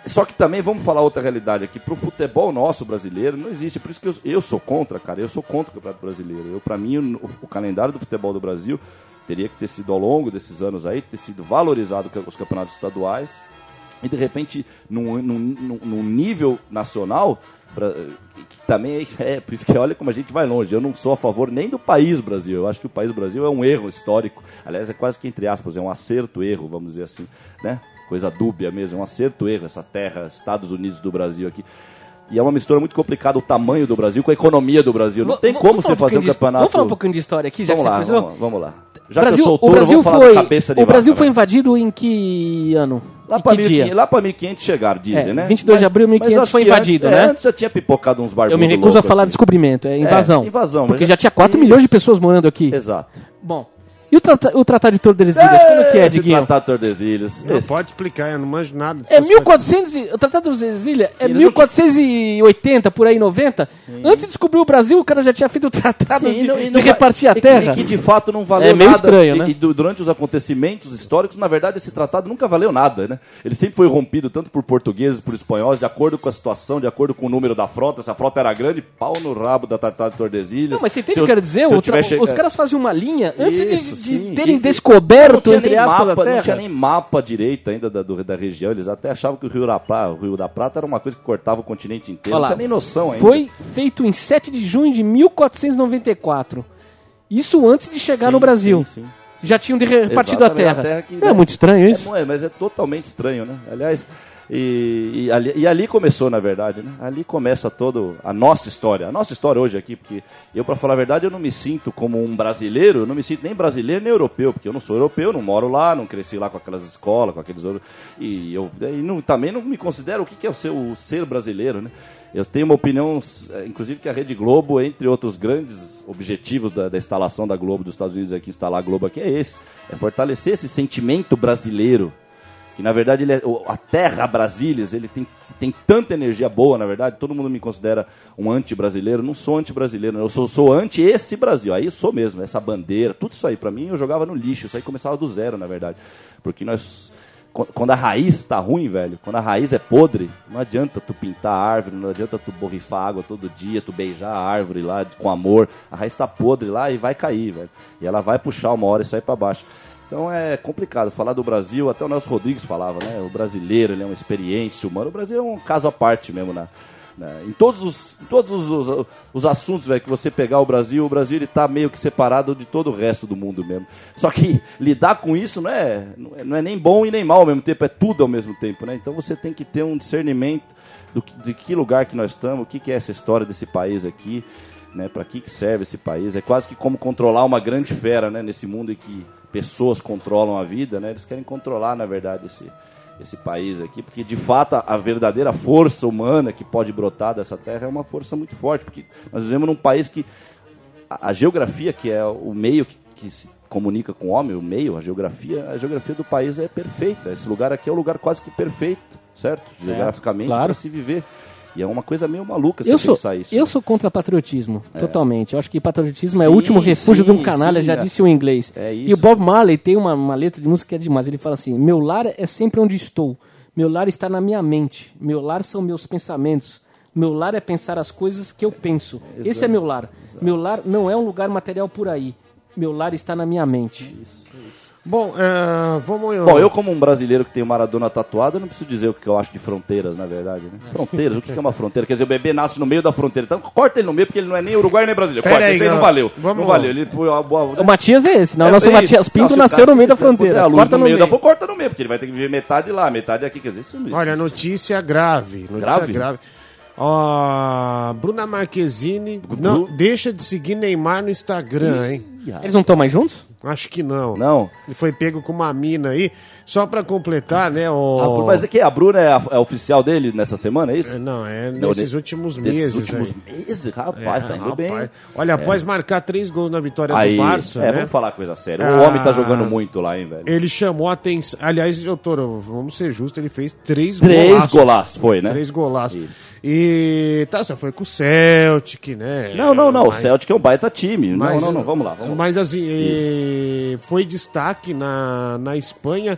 Speaker 2: só que também vamos falar outra realidade aqui, pro futebol nosso brasileiro não existe, por isso que eu, eu sou contra, cara, eu sou contra o Campeonato Brasileiro. Eu para mim o, o calendário do futebol do Brasil teria que ter sido ao longo desses anos aí, ter sido valorizado os campeonatos estaduais, e de repente, num, num, num nível nacional, pra, que também é, é, por isso que olha como a gente vai longe. Eu não sou a favor nem do país Brasil. Eu acho que o país Brasil é um erro histórico. Aliás, é quase que entre aspas, é um acerto-erro, vamos dizer assim, né? Coisa dúbia mesmo, é um acerto-erro essa terra, Estados Unidos do Brasil aqui. E é uma mistura muito complicada o tamanho do Brasil com a economia do Brasil. Não tem como você fazer um campeonato.
Speaker 3: Vamos falar um pouquinho de história aqui, já
Speaker 2: vamos
Speaker 3: que
Speaker 2: lá,
Speaker 3: você
Speaker 2: vamos, vamos lá. Já
Speaker 3: Brasil,
Speaker 2: que eu sou touro,
Speaker 3: o Brasil
Speaker 2: vamos
Speaker 3: foi,
Speaker 2: cabeça de
Speaker 3: O Brasil
Speaker 2: vaca,
Speaker 3: foi
Speaker 2: né?
Speaker 3: invadido em que ano?
Speaker 2: Lá para
Speaker 3: que dia?
Speaker 2: 1500, lá pra 1500 chegaram, dizem,
Speaker 3: É,
Speaker 2: né?
Speaker 3: 22 de abril de
Speaker 2: mas
Speaker 3: 1500
Speaker 2: acho
Speaker 3: foi invadido,
Speaker 2: antes,
Speaker 3: né?
Speaker 2: É, antes já tinha pipocado uns barbudos
Speaker 3: Eu me recuso a falar
Speaker 2: aqui.
Speaker 3: descobrimento, é invasão.
Speaker 2: É, invasão.
Speaker 3: Porque
Speaker 2: mas-
Speaker 3: já tinha 4 milhões de pessoas morando aqui.
Speaker 2: Exato.
Speaker 3: Bom, e o, trata- o Tratado de Tordesilhas, quando que é,
Speaker 2: Esse
Speaker 3: Diguinho?
Speaker 2: Tratado de Tordesilhas.
Speaker 1: Não,
Speaker 2: esse.
Speaker 1: pode explicar, eu não manjo nada.
Speaker 3: É
Speaker 1: dessas coisas.
Speaker 3: 1400, e- o Tratado de Tordesilhas é
Speaker 2: eles não
Speaker 3: 1480, por aí, 90. Antes de descobrir o Brasil, o cara já tinha feito o tratado
Speaker 2: Sim,
Speaker 3: de,
Speaker 2: e não- e
Speaker 3: de repartir a
Speaker 2: e que-
Speaker 3: terra.
Speaker 2: E que de fato não valeu
Speaker 3: É meio
Speaker 2: nada.
Speaker 3: estranho,
Speaker 2: E-
Speaker 3: né?
Speaker 2: E, du- durante os acontecimentos históricos, na verdade, esse tratado nunca valeu nada, né? Ele sempre foi rompido tanto por portugueses, por espanhóis, de acordo com a situação, de acordo com o número da frota. Se a frota era grande, pau no rabo da Tratado de Tordesilhas.
Speaker 3: Não, mas você entende o que eu quero dizer?
Speaker 2: eu
Speaker 3: tra-
Speaker 2: che-
Speaker 3: Os caras faziam uma linha antes de-
Speaker 2: Isso,
Speaker 3: de,
Speaker 2: sim.
Speaker 3: terem descoberto, entre aspas,
Speaker 2: mapa,
Speaker 3: a terra.
Speaker 2: Não tinha nem mapa direito ainda da, da região. Eles até achavam que o Rio da, Prata, o Rio da Prata era uma coisa que cortava o continente inteiro.
Speaker 3: Olha
Speaker 2: não tinha nem noção ainda.
Speaker 3: Foi feito em 7 de junho de 1494. Isso antes de chegar
Speaker 2: Sim,
Speaker 3: no Brasil.
Speaker 2: sim, sim.
Speaker 3: Já tinham repartido a terra.
Speaker 2: a terra que,
Speaker 3: é
Speaker 2: né,
Speaker 3: muito estranho isso.
Speaker 2: É, não é, mas é totalmente estranho, né? Aliás, e, e ali, e ali começou, na verdade, né? Ali começa todo a nossa história. A nossa história hoje aqui, porque eu, para falar a verdade, eu não me sinto como um brasileiro, eu não me sinto nem brasileiro nem europeu, porque eu não sou europeu, não moro lá, não cresci lá com aquelas escolas, com aqueles... outros- E eu e não, também não me considero o que que é o ser, o ser brasileiro, né? Eu tenho uma opinião, eh, inclusive, que a Rede Globo, entre outros grandes objetivos da, da instalação da Globo dos Estados Unidos aqui, instalar a Globo aqui, é esse. É fortalecer esse sentimento brasileiro. Que, na verdade, ele é, a terra Brasílias, ele tem, tem tanta energia boa, na verdade. Todo mundo me considera um anti-brasileiro. Não sou anti-brasileiro, eu sou, sou anti esse Brasil. Aí sou mesmo, essa bandeira, tudo isso aí. Pra mim, eu jogava no lixo. Isso aí começava do zero, na verdade. Porque nós Qu- quando a raiz tá ruim, velho, quando a raiz é podre, não adianta tu pintar a árvore, não adianta tu borrifar água todo dia, tu beijar a árvore lá com amor. A raiz tá podre lá e vai cair, velho. E ela vai puxar uma hora e sair para baixo. Então é complicado falar do Brasil, até o Nelson Rodrigues falava, né? O brasileiro, ele é uma experiência humana. O Brasil é um caso à parte mesmo, né? né? Em todos os, em todos os, os, os assuntos, velho, que você pegar o Brasil, o Brasil ele tá meio que separado de todo o resto do mundo mesmo. Só que lidar com isso não é, não é, não é nem bom e nem mal ao mesmo tempo, é tudo ao mesmo tempo, né? Então você tem que ter um discernimento do de que lugar que nós estamos, o que, que é essa história desse país aqui, né? Para que, que serve esse país? É quase que como controlar uma grande fera, né? Nesse mundo em que pessoas controlam a vida, né? Eles querem controlar, na verdade, esse esse país aqui, porque de fato a, verdadeira força humana que pode brotar dessa terra é uma força muito forte, porque nós vivemos num país que a, a geografia, que é o meio que, que se comunica com o homem, o meio, a geografia, a geografia do país é perfeita. Esse lugar aqui é um lugar quase que perfeito, certo? Geograficamente
Speaker 3: claro.
Speaker 2: para se viver. E é uma coisa meio maluca
Speaker 3: Eu sou,
Speaker 2: pensar isso.
Speaker 3: eu sou contra patriotismo, totalmente. Eu acho que patriotismo é o
Speaker 2: Sim,
Speaker 3: último refúgio de um
Speaker 2: sim,
Speaker 3: canalha,
Speaker 2: sim,
Speaker 3: já
Speaker 2: é.
Speaker 3: disse o inglês.
Speaker 2: É
Speaker 3: E o
Speaker 2: isso.
Speaker 3: Bob Marley tem uma, uma letra de música que é demais. Ele fala assim: Meu lar é sempre onde estou. Meu lar está na minha mente. Meu lar são meus pensamentos. Meu lar é pensar as coisas que eu penso. Esse é meu lar. Meu lar não é um lugar material por aí. Meu lar está na minha mente.
Speaker 1: Bom, é, vamos...
Speaker 2: Bom, eu como um brasileiro que tem o Maradona tatuado, eu não preciso dizer o que eu acho de fronteiras, na verdade. Né? Fronteiras, o que é uma fronteira? Quer dizer, o bebê nasce no meio da fronteira. Então corta ele no meio, porque ele não é nem uruguaio nem brasileiro.
Speaker 1: Pera
Speaker 2: Corta,
Speaker 1: aí,
Speaker 2: esse aí não valeu.
Speaker 1: Vamos-
Speaker 2: Não valeu. Ele foi a boa.
Speaker 3: O Matias é esse, não.
Speaker 2: É,
Speaker 3: o nosso
Speaker 2: é.
Speaker 3: Matias Pinto
Speaker 2: se
Speaker 3: nasceu
Speaker 2: cara
Speaker 3: no meio da fronteira.
Speaker 2: botar a luz
Speaker 3: Corta
Speaker 2: no meio,
Speaker 3: meio.
Speaker 2: da corta no meio, porque ele vai ter que viver metade lá, metade aqui. Quer dizer, isso não
Speaker 1: Olha, notícia grave. Notícia
Speaker 2: Grave?
Speaker 1: grave. Ó, Bruna Marquezine não, deixa de seguir Neymar no Instagram, hein?
Speaker 3: Eles não estão mais juntos?
Speaker 1: Acho que não.
Speaker 2: Não.
Speaker 1: Ele foi pego com uma mina aí. Só pra completar, né?
Speaker 2: A
Speaker 1: O...
Speaker 2: Bru- mas é que a Bruna é, a- é oficial dele nessa semana, é isso?
Speaker 1: É, Não, é
Speaker 2: Não,
Speaker 1: nesses
Speaker 2: de-
Speaker 1: últimos meses.
Speaker 2: últimos
Speaker 1: aí.
Speaker 2: meses, rapaz,
Speaker 1: É,
Speaker 2: tá indo
Speaker 1: rapaz.
Speaker 2: bem.
Speaker 1: Olha, após marcar três gols na vitória
Speaker 2: Aí,
Speaker 1: do Barça,
Speaker 2: é,
Speaker 1: né?
Speaker 2: vamos falar coisa séria.
Speaker 1: Ah.
Speaker 2: O homem tá jogando muito lá, hein, velho.
Speaker 1: Ele chamou a atenção. Aliás, doutor, vamos ser justos, ele fez três,
Speaker 2: Três
Speaker 1: golaços.
Speaker 2: golaços, foi, né?
Speaker 1: Três golaços.
Speaker 2: Isso.
Speaker 1: E tá, você foi com o Celtic, né?
Speaker 2: Não, não, não. O
Speaker 1: Mas-
Speaker 2: Celtic é um baita time.
Speaker 1: mas-
Speaker 2: não, não, não. Vamos lá. Vamos lá.
Speaker 1: Mas assim, e foi destaque na, na Espanha.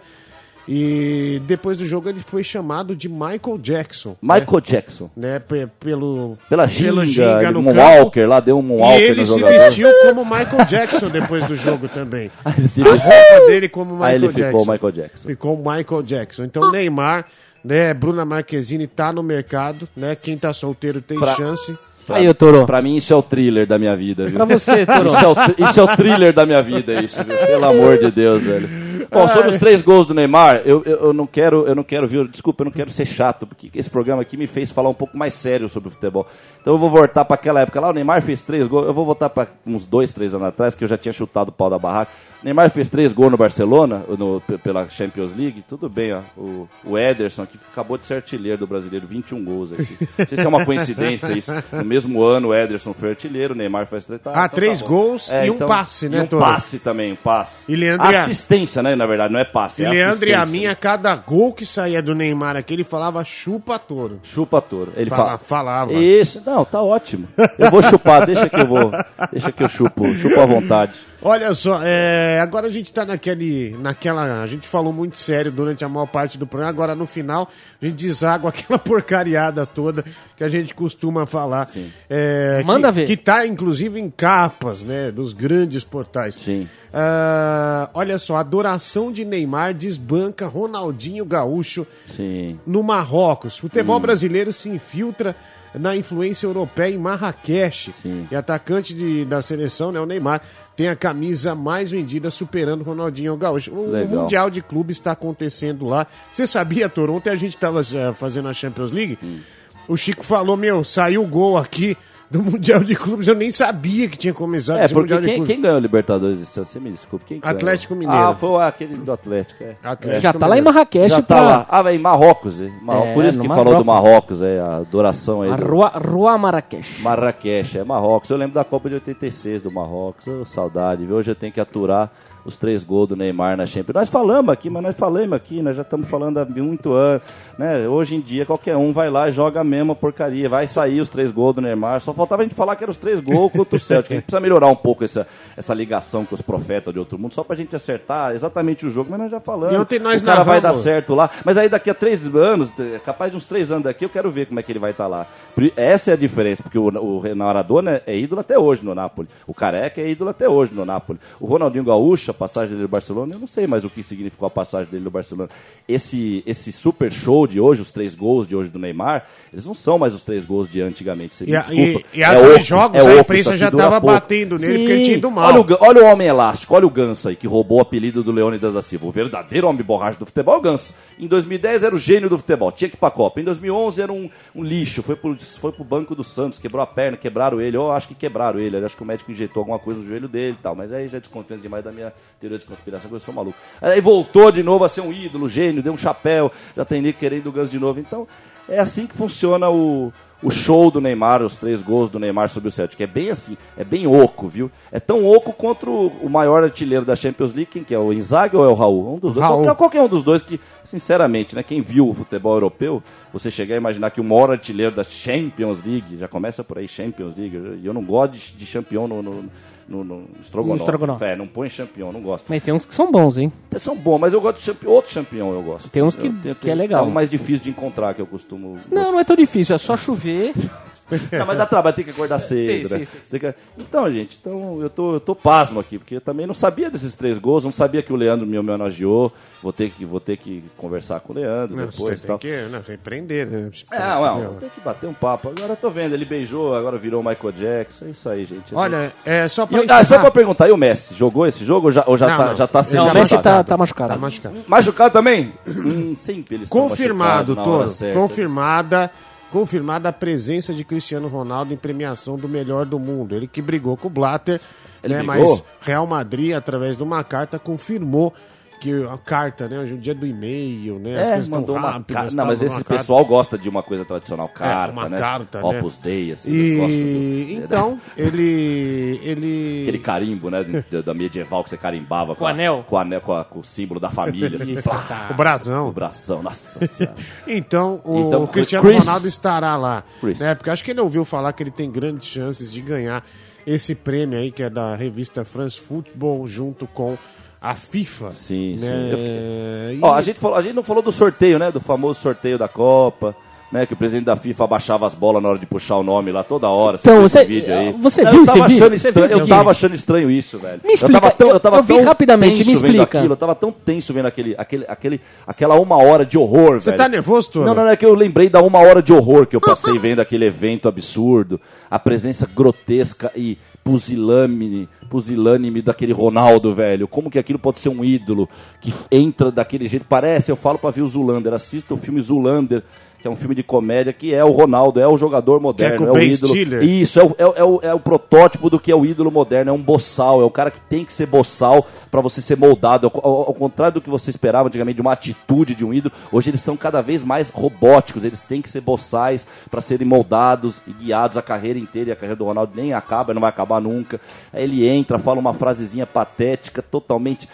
Speaker 1: E depois do jogo ele foi chamado de Michael Jackson.
Speaker 2: Michael Jackson.
Speaker 1: Né, Pe- pelo,
Speaker 2: Pela
Speaker 1: pelo
Speaker 2: ginga,
Speaker 1: ginga no.
Speaker 2: Walker lá, deu um
Speaker 1: E
Speaker 2: Walker
Speaker 1: ele
Speaker 2: no
Speaker 1: se
Speaker 2: jogador.
Speaker 1: vestiu como Michael Jackson depois do jogo também.
Speaker 2: Ele
Speaker 1: A roupa dele como Michael
Speaker 2: Aí ele
Speaker 1: Jackson.
Speaker 2: ficou Michael Jackson.
Speaker 1: Ficou Michael Jackson. Então Neymar, né, Bruna Marquezine tá no mercado, né? Quem tá solteiro tem
Speaker 2: Pra-
Speaker 1: chance.
Speaker 3: Aí, ô Toro.
Speaker 2: Pra mim, isso é o thriller da minha vida, viu?
Speaker 3: Pra você, Toro.
Speaker 2: Isso é, o, isso é o thriller da minha vida, isso, viu? Pelo amor de Deus, velho. Bom, sobre os três gols do Neymar, eu, eu, eu não quero, eu não quero, viu? Desculpa, eu não quero ser chato, porque esse programa aqui me fez falar um pouco mais sério sobre o futebol. Então eu vou voltar para aquela época lá, o Neymar fez três gols, eu vou voltar para uns dois, três anos atrás, que eu já tinha chutado o pau da barraca. Neymar fez três gols no Barcelona, no, pela Champions League, tudo bem, ó. O, o Ederson, que acabou de ser artilheiro do brasileiro, 21 gols aqui. Não sei se é uma coincidência isso. No mesmo ano, o Ederson foi artilheiro, o Neymar faz três. tá,
Speaker 1: Ah,
Speaker 2: então
Speaker 1: três
Speaker 2: tá
Speaker 1: gols e um passe, né,
Speaker 2: e um
Speaker 1: Toro?
Speaker 2: passe também, um passe.
Speaker 1: E Leandro a-
Speaker 2: Assistência, né, na verdade, não é passe,
Speaker 1: E
Speaker 2: é
Speaker 1: Leandro e a minha, cada gol que saía do Neymar aqui, ele falava chupa touro.
Speaker 2: Chupa touro. Ele
Speaker 1: fala, falava.
Speaker 2: Isso, não, tá ótimo. Eu vou chupar, deixa que eu vou. Deixa que eu chupo, chupo à vontade.
Speaker 1: Olha só, é, agora a gente tá naquele, naquela. A gente falou muito sério durante a maior parte do programa. Agora no final a gente deságua aquela porcariada toda que a gente costuma falar. É,
Speaker 3: Manda
Speaker 1: que,
Speaker 3: ver.
Speaker 1: Que tá inclusive em capas, né? Dos grandes portais.
Speaker 2: Sim.
Speaker 1: Ah, olha só, a adoração de Neymar desbanca Ronaldinho Gaúcho
Speaker 2: Sim.
Speaker 1: no Marrocos.
Speaker 2: Hum.
Speaker 1: Futebol brasileiro se infiltra na influência europeia em Marrakech.
Speaker 2: Sim.
Speaker 1: E atacante de- da seleção, né, o Neymar, tem a camisa mais vendida, superando o Ronaldinho Gaúcho. O. Mundial de Clubes está acontecendo lá. Você sabia, Toro? Ontem a gente estava fazendo a Champions League.
Speaker 2: Hum.
Speaker 1: O Chico falou, meu, saiu o gol aqui do Mundial de Clubes. Eu nem sabia que tinha começado
Speaker 2: É,
Speaker 1: esse
Speaker 2: porque
Speaker 1: Mundial de
Speaker 2: quem,
Speaker 1: Clubes.
Speaker 2: quem ganhou o Libertadores esse ano? Você me desculpe. Quem ganhou?
Speaker 1: Atlético Mineiro.
Speaker 2: Ah, foi aquele do Atlético, é.
Speaker 1: Atlético
Speaker 3: Já tá lá em
Speaker 1: Mineiro.
Speaker 3: Marrakech
Speaker 2: Já tá
Speaker 3: pra...
Speaker 2: lá. Ah, vai em Marrocos. é. Marro-
Speaker 3: É,
Speaker 2: Por isso que falou do
Speaker 3: Marrocos.
Speaker 2: Marrocos, é, a adoração aí.
Speaker 3: A Rua, Rua Marrakech.
Speaker 2: Marrakech, é Marrocos. Eu lembro da Copa de 86 do Marrocos. Ô, saudade, viu? Hoje eu tenho que aturar os três gols do Neymar na Champions. Nós falamos aqui, mas nós falamos aqui, nós já estamos falando há muito anos. Né? Hoje em dia, qualquer um vai lá e joga a mesma porcaria. Vai sair os três gols do Neymar. Só faltava a gente falar que eram os três gols contra o Celtic. A gente precisa melhorar um pouco essa, essa ligação com os profetas de outro mundo, só pra gente acertar exatamente o jogo. Mas nós já falamos.
Speaker 1: E ontem nós
Speaker 2: o cara vai dar certo lá. Mas aí daqui a três anos, é capaz de uns três anos daqui, eu quero ver como é que ele vai estar lá. Por- Essa é a diferença, porque o, o Maradona é ídolo até hoje no Napoli. O Careca é ídolo até hoje no Napoli. O Ronaldinho Gaúcho, passagem dele no Barcelona, eu não sei mais o que significou a passagem dele no Barcelona. Esse, esse super show de hoje, os três gols de hoje do Neymar, eles não são mais os três gols de antigamente. Você me
Speaker 1: E a-
Speaker 2: desculpa.
Speaker 1: e- e há
Speaker 2: É
Speaker 1: dois jogos
Speaker 2: é
Speaker 1: a imprensa já
Speaker 2: dura
Speaker 1: tava
Speaker 2: pouco.
Speaker 1: batendo nele porque ele tinha ido mal.
Speaker 2: Olha o, olha o homem elástico, olha o Ganso aí, que roubou o apelido do Leônidas da Silva. O verdadeiro homem borracha do futebol é o Ganso. Em 2010 era o gênio do futebol, tinha que ir pra Copa. Em 2011 era um, um lixo, foi pro, foi pro banco do Santos, quebrou a perna, quebraram ele. Eu acho que quebraram ele, eu acho que o médico injetou alguma coisa no joelho dele e tal. Mas aí já desconfiança demais da minha teoria de conspiração, eu sou maluco. Aí voltou de novo a ser um ídolo, gênio, deu um chapéu, já tem nego querendo o Ganso de novo. Então, É assim que funciona o, o show do Neymar, os três gols do Neymar sobre o Celtic. É bem assim, é bem oco, viu? É tão oco contra o, o maior artilheiro da Champions League, quem que é? O Inzaghi ou é o Raul? Um dos dois.
Speaker 1: Raul.
Speaker 2: Qualquer, qualquer um dos dois que, sinceramente, né? Quem viu o futebol europeu, você chegar a imaginar que o maior artilheiro da Champions League, já começa por aí, Champions League, e eu não gosto de, de campeão no, no, no, no estrogonofe.
Speaker 3: No estrogonofe.
Speaker 2: É, não põe campeão, não gosto.
Speaker 3: Mas tem uns que são bons, hein?
Speaker 2: São bons, mas eu gosto de champion, outro campeão, eu gosto.
Speaker 3: Tem uns que-
Speaker 2: Eu
Speaker 3: que é legal.
Speaker 2: É o mais difícil de encontrar que eu costumo.
Speaker 3: Não, não é tão difícil, é só chover.
Speaker 2: Não, mas dá trabalho, tem que acordar cedo,
Speaker 3: Sim,
Speaker 2: né?
Speaker 3: sim, sim.
Speaker 2: Que- Então, gente, então eu tô, eu tô pasmo aqui, porque eu também não sabia desses três gols, não sabia que o Leandro me homenageou. Vou ter que, vou ter que conversar com o Leandro
Speaker 1: Não,
Speaker 2: depois
Speaker 1: você
Speaker 2: e tal.
Speaker 1: tem que né, repreender, né?
Speaker 2: É, não, tem que bater um papo. Agora eu tô vendo, ele beijou, agora virou o Michael Jackson. É isso aí, gente.
Speaker 1: Olha, é só
Speaker 2: E,
Speaker 1: pra
Speaker 2: ah, só pra perguntar, e o Messi? Jogou esse jogo ou já, ou já,
Speaker 1: Não,
Speaker 2: tá,
Speaker 1: não.
Speaker 2: já tá sendo
Speaker 3: Não, o Messi
Speaker 1: tá-
Speaker 3: tá, machucado.
Speaker 1: Tá machucado.
Speaker 2: Machucado também? hum, sempre eles
Speaker 1: Confirmado, Toro.
Speaker 2: certa.
Speaker 1: Confirmada. Confirmada a presença de Cristiano Ronaldo em premiação do melhor do mundo. Ele que brigou com o Blatter,
Speaker 2: Ele
Speaker 1: né?
Speaker 2: brigou?
Speaker 1: Mas Real Madrid, através de uma carta, confirmou que a carta, né? Hoje o dia do e-mail, né? As
Speaker 2: É,
Speaker 1: coisas estão
Speaker 2: mandou uma
Speaker 1: rápidas.
Speaker 2: carta. Não, mas esse
Speaker 1: uma carta.
Speaker 2: pessoal gosta de uma coisa tradicional, carta,
Speaker 1: uma
Speaker 2: né?
Speaker 1: carta, né?
Speaker 2: Opus Dei, assim,
Speaker 1: E
Speaker 2: do-
Speaker 1: então, ele. ele...
Speaker 2: Aquele carimbo, né, da, medieval que você carimbava com,
Speaker 3: o anel?
Speaker 2: Com, o anel com, a- com o símbolo da família, assim,
Speaker 3: Isso, tá.
Speaker 1: O brasão.
Speaker 2: o bração, nossa senhora.
Speaker 1: Então, o
Speaker 2: Então,
Speaker 1: Cristiano
Speaker 2: Chris-
Speaker 1: Ronaldo estará lá.
Speaker 2: Chris.
Speaker 1: Né? Porque acho que ele ouviu falar que ele tem grandes chances de ganhar esse prêmio aí, que é da revista France Football, junto com a FIFA.
Speaker 2: Sim,
Speaker 1: né?
Speaker 2: sim. Eu
Speaker 1: E-
Speaker 2: Ó, a gente, falou, a gente não falou do sorteio, né, do famoso sorteio da Copa, né, que o presidente da FIFA abaixava as bolas na hora de puxar o nome lá toda hora.
Speaker 3: Então, você-
Speaker 2: esse vídeo aí?
Speaker 3: você
Speaker 2: Eu
Speaker 3: viu
Speaker 2: tava
Speaker 3: esse vídeo?
Speaker 2: achando
Speaker 3: Você
Speaker 2: estranho- Eu tava achando estranho isso, velho.
Speaker 3: Me explica,
Speaker 2: eu tava tão, eu,
Speaker 3: eu-
Speaker 2: tava
Speaker 3: eu vi
Speaker 2: tão
Speaker 3: rapidamente, me
Speaker 2: tenso vendo
Speaker 3: explica.
Speaker 2: aquilo, eu tava tão tenso vendo aquele, aquele, aquele, aquela uma hora de horror,
Speaker 1: Você
Speaker 2: velho.
Speaker 1: tá nervoso, Toro?
Speaker 2: Não, não, não, é que eu lembrei da uma hora de horror que eu passei vendo aquele evento absurdo, a presença grotesca e pusilânime, pusilânime daquele Ronaldo, velho. Como que aquilo pode ser um ídolo que entra daquele jeito? Parece, eu falo pra ver o Zulander, assista o filme Zulander, que é um filme de comédia, que é o Ronaldo, é o jogador moderno,
Speaker 1: com
Speaker 2: é,
Speaker 1: o Ben
Speaker 2: ídolo.
Speaker 1: Stiller.
Speaker 2: Isso, é o, é, o- é o, é o protótipo do que é o ídolo moderno, é um boçal, é o cara que tem que ser boçal pra você ser moldado. Ao, ao- ao contrário do que você esperava antigamente de uma atitude de um ídolo, hoje eles são cada vez mais robóticos, eles têm que ser boçais pra serem moldados e guiados a carreira inteira, e a carreira do Ronaldo nem acaba, não vai acabar nunca. Aí ele entra, fala uma frasezinha patética, totalmente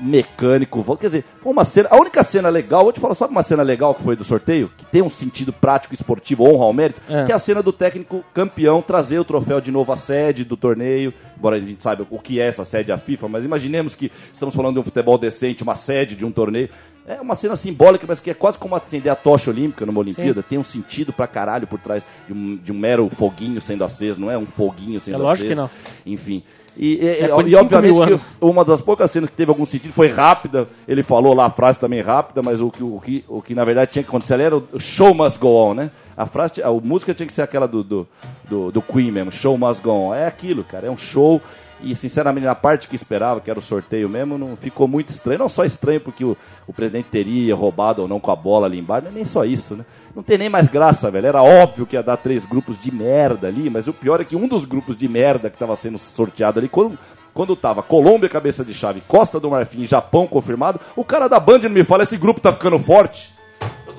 Speaker 2: mecânico. Quer dizer, foi uma cena. A única cena legal, vou te falar, sabe uma cena legal que foi do sorteio? Que tem um sentido prático, esportivo, honra ao mérito?
Speaker 3: É.
Speaker 2: Que é a cena do técnico campeão trazer o troféu de novo à sede do torneio. Embora a gente saiba o que é essa sede, a FIFA, mas imaginemos que estamos falando de um futebol decente, uma sede de um torneio. É uma cena simbólica, mas que é quase como acender a tocha olímpica numa Olimpíada. Tem um sentido pra caralho por trás de um, de um mero foguinho sendo aceso, não é um foguinho sendo
Speaker 3: É lógico
Speaker 2: aceso.
Speaker 3: que não.
Speaker 2: Enfim. E, e-
Speaker 3: É
Speaker 2: e- obviamente que uma das poucas cenas que teve algum sentido foi rápida. Ele falou lá a frase também rápida, mas o que, o que, o que na verdade tinha que acontecer ali era o show must go on, né? A frase, a música tinha que ser aquela do, do, do, do Queen mesmo, show must go on. É aquilo, cara, é um show. E sinceramente, na parte que esperava, que era o sorteio mesmo, não ficou muito estranho. Não só estranho porque o, o presidente teria roubado ou não com a bola ali embaixo, é nem só isso, né? Não tem nem mais graça, velho. Era óbvio que ia dar três grupos de merda ali, mas o pior é que um dos grupos de merda que estava sendo sorteado ali, quando, quando tava Colômbia, cabeça de chave, Costa do Marfim Japão confirmado, o cara da Band não me fala, esse grupo tá ficando forte.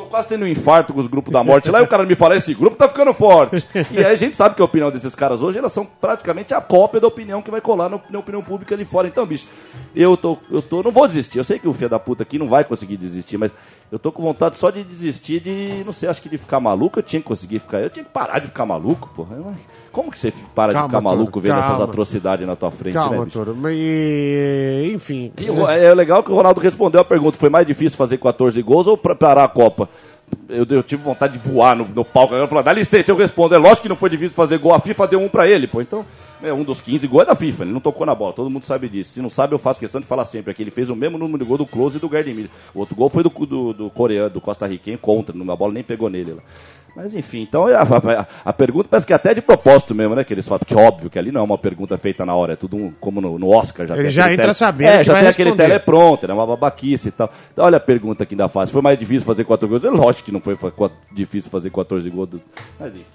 Speaker 2: Tô quase tendo um infarto com os grupos da morte lá e o cara me fala, esse grupo tá ficando forte. E aí a gente sabe que a opinião desses caras hoje, elas são praticamente a cópia da opinião que vai colar no- na opinião pública ali fora. Então, bicho, eu tô, eu tô, não vou desistir. Eu sei que o filho da puta aqui não vai conseguir desistir, mas eu tô com vontade só de desistir de, não sei, acho que de ficar maluco, eu tinha que conseguir ficar, eu tinha que parar de ficar maluco, porra. Como que você para
Speaker 1: Calma,
Speaker 2: de ficar maluco
Speaker 1: Toro,
Speaker 2: vendo essas
Speaker 1: calma.
Speaker 2: atrocidades na tua frente, né,
Speaker 1: Calma,
Speaker 2: bicho?
Speaker 1: Toro. E, enfim.
Speaker 2: E o- é legal que o Ronaldo respondeu a pergunta: foi mais difícil fazer 14 gols ou pra- parar a Copa? Eu, eu tive vontade de voar no, no palco. Eu falei, dá licença, eu respondo. É lógico que não foi difícil fazer gol. A FIFA deu um pra ele, pô. Então, é, um dos 15 gols é da FIFA. Ele não tocou na bola. Todo mundo sabe disso. Se não sabe, eu faço questão de falar sempre aqui. Ele fez o mesmo número de gol do Close e do Gardemir. O outro gol foi do, do, do coreano, do Costa Riquenho contra. A bola nem pegou nele lá. Mas enfim, então a, a- a pergunta parece que é até de propósito mesmo, né? Que eles falam, porque óbvio que ali não é uma pergunta feita na hora, é tudo um- como no, no Oscar. Já
Speaker 1: Ele
Speaker 2: tem
Speaker 1: já entra sabendo
Speaker 2: É,
Speaker 1: que
Speaker 2: já
Speaker 1: vai
Speaker 2: tem aquele telepronto, é uma babaquice e tal. Então olha a pergunta que ainda faz. Foi mais difícil fazer 14 gols? É lógico que não foi difícil fazer 14 gols. do- Mas enfim,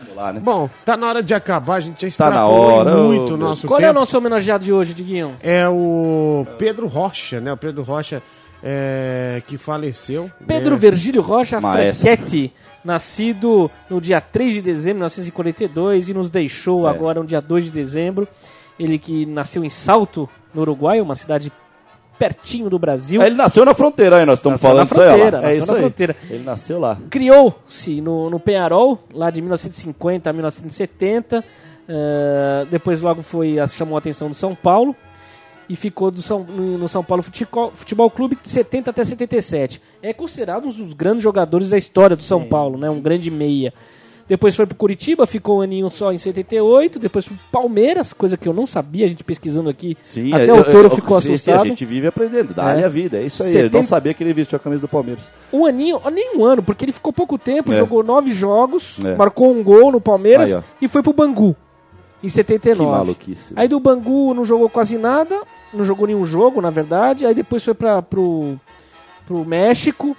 Speaker 2: vamos lá, né?
Speaker 1: Bom, tá na hora de acabar. A gente já
Speaker 2: Tá na hora,
Speaker 1: muito o nosso
Speaker 3: Qual
Speaker 1: tempo.
Speaker 3: é o nosso homenageado de hoje, Diguinho?
Speaker 1: É o Pedro Rocha, né? O Pedro Rocha é, que faleceu.
Speaker 3: Pedro
Speaker 1: né?
Speaker 3: Virgílio Rocha
Speaker 2: Maestro.
Speaker 3: Frechetti, nascido no dia 3 de dezembro de 1942 e nos deixou
Speaker 2: É.
Speaker 3: agora no dia 2 de dezembro. Ele que nasceu em Salto, no Uruguai, uma cidade pertinho do Brasil.
Speaker 2: Ele nasceu na fronteira aí, nós estamos
Speaker 3: Nasceu
Speaker 2: falando
Speaker 3: na
Speaker 2: isso aí, ó lá.
Speaker 3: fronteira,
Speaker 2: É isso
Speaker 3: na
Speaker 2: aí.
Speaker 3: fronteira.
Speaker 2: Ele nasceu lá.
Speaker 3: Criou-se no, no Penharol, lá de 1950 a 1970. eh, depois logo foi a- chamou a atenção do São Paulo e ficou do São, no, São Paulo Futebol, Futebol Clube de 70 até 77. É considerado um dos grandes jogadores da história do São Paulo, né? Um grande meia. Depois foi pro Curitiba, ficou um aninho só em 78. Depois pro Palmeiras, coisa que eu não sabia, a gente pesquisando aqui.
Speaker 2: Sim,
Speaker 3: até
Speaker 2: eu-
Speaker 3: o Toro
Speaker 2: eu-
Speaker 3: ficou
Speaker 2: sim, sim,
Speaker 3: assustado.
Speaker 2: a gente vive aprendendo, dá-lhe
Speaker 3: É.
Speaker 2: a vida, é isso aí. Ele não
Speaker 3: 70
Speaker 2: sabia que ele vestiu a camisa do Palmeiras.
Speaker 3: Um aninho, ó, nem um ano, porque ele ficou pouco tempo,
Speaker 2: É.
Speaker 3: jogou nove jogos,
Speaker 2: É.
Speaker 3: marcou um gol no Palmeiras
Speaker 2: Aí,
Speaker 3: e foi pro Bangu em
Speaker 2: Que
Speaker 3: 79.
Speaker 2: maluquice. né?
Speaker 3: Aí do Bangu não jogou quase nada, não jogou nenhum jogo, na verdade. Aí depois foi para pro, pro México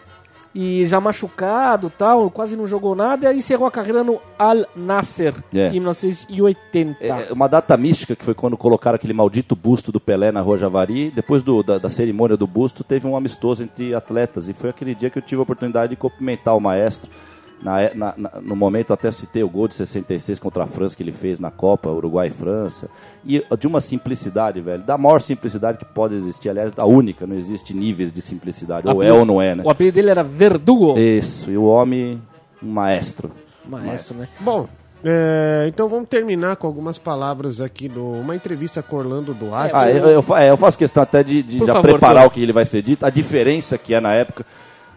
Speaker 3: e já machucado tal, quase não jogou nada. E aí encerrou a carreira no Al Nasser
Speaker 2: É.
Speaker 3: em 1980.
Speaker 2: É, uma data mística que foi quando colocaram aquele maldito busto do Pelé na Rua Javari. Depois do- da, da cerimônia do busto, teve um amistoso entre atletas. E foi aquele dia que eu tive a oportunidade de cumprimentar o maestro. Na, é- na- na- no momento até citei o gol de 66 contra a França que ele fez na Copa, Uruguai e França. E de uma simplicidade, velho, da maior simplicidade que pode existir. Aliás, da única, não existe níveis de simplicidade. Ou é ou não é, né?
Speaker 3: O apelido dele era Verdugo.
Speaker 2: Isso, e o homem, um maestro.
Speaker 3: Maestro, né?
Speaker 1: Bom, é, então vamos terminar com algumas palavras aqui do uma entrevista com Orlando Duarte.
Speaker 2: Ah, eu, eu é, eu faço questão até de, de
Speaker 3: Por
Speaker 2: já
Speaker 3: favor,
Speaker 2: preparar
Speaker 3: Toro.
Speaker 2: o que ele vai ser dito, a diferença que é na época,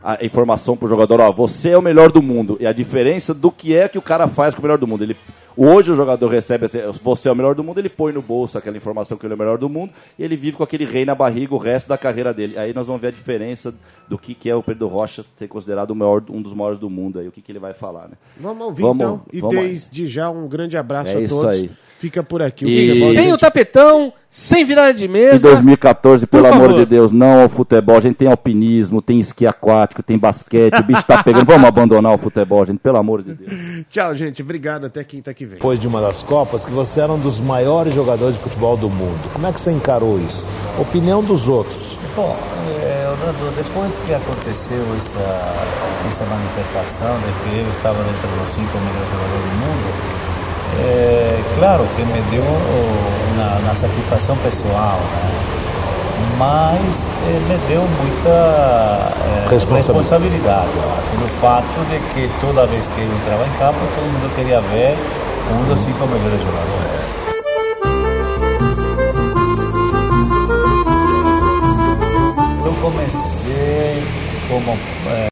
Speaker 2: a informação pro jogador, ó, você é o melhor do mundo, e a diferença do que é que o cara faz com o melhor do mundo. Ele, hoje o jogador recebe, esse- você é o melhor do mundo, ele põe no bolso aquela informação que ele é o melhor do mundo, e ele vive com aquele rei na barriga o resto da carreira dele. Aí nós vamos ver a diferença do que, que é o Pedro Rocha ser considerado o maior, um dos maiores do mundo, aí o que, que ele vai falar, né?
Speaker 1: Vamos ouvir
Speaker 2: Vamos-
Speaker 1: então. E
Speaker 2: vamos aí.
Speaker 1: desde já um grande abraço
Speaker 2: É
Speaker 1: a
Speaker 2: isso
Speaker 1: todos.
Speaker 2: aí.
Speaker 1: Fica por aqui. O
Speaker 2: E-
Speaker 1: futebol,
Speaker 3: Sem
Speaker 1: gente,
Speaker 3: o tapetão, sem virada de
Speaker 2: Em
Speaker 3: mesa.
Speaker 2: 2014, pelo amor de Deus, não ao futebol. A gente tem alpinismo, tem esqui aquático, tem basquete, o bicho tá pegando. Vamos abandonar o futebol, gente, pelo amor de Deus.
Speaker 1: Tchau, gente. Obrigado. Até quinta que vem.
Speaker 5: Depois de uma das Copas, que você era um dos maiores jogadores de futebol do mundo. Como é que você encarou isso? Opinião dos outros.
Speaker 6: Bom, eh, Orlando, depois que aconteceu essa, essa manifestação de que eu estava entre os cinco melhores jogadores do mundo, é claro que me deu uma, uma satisfação pessoal, né? mas eh, me deu muita
Speaker 5: Responsabilidade.
Speaker 6: responsabilidade no fato de que toda vez que eu entrava em campo, todo mundo queria ver um dos cinco melhores jogadores. Eu comecei como eh,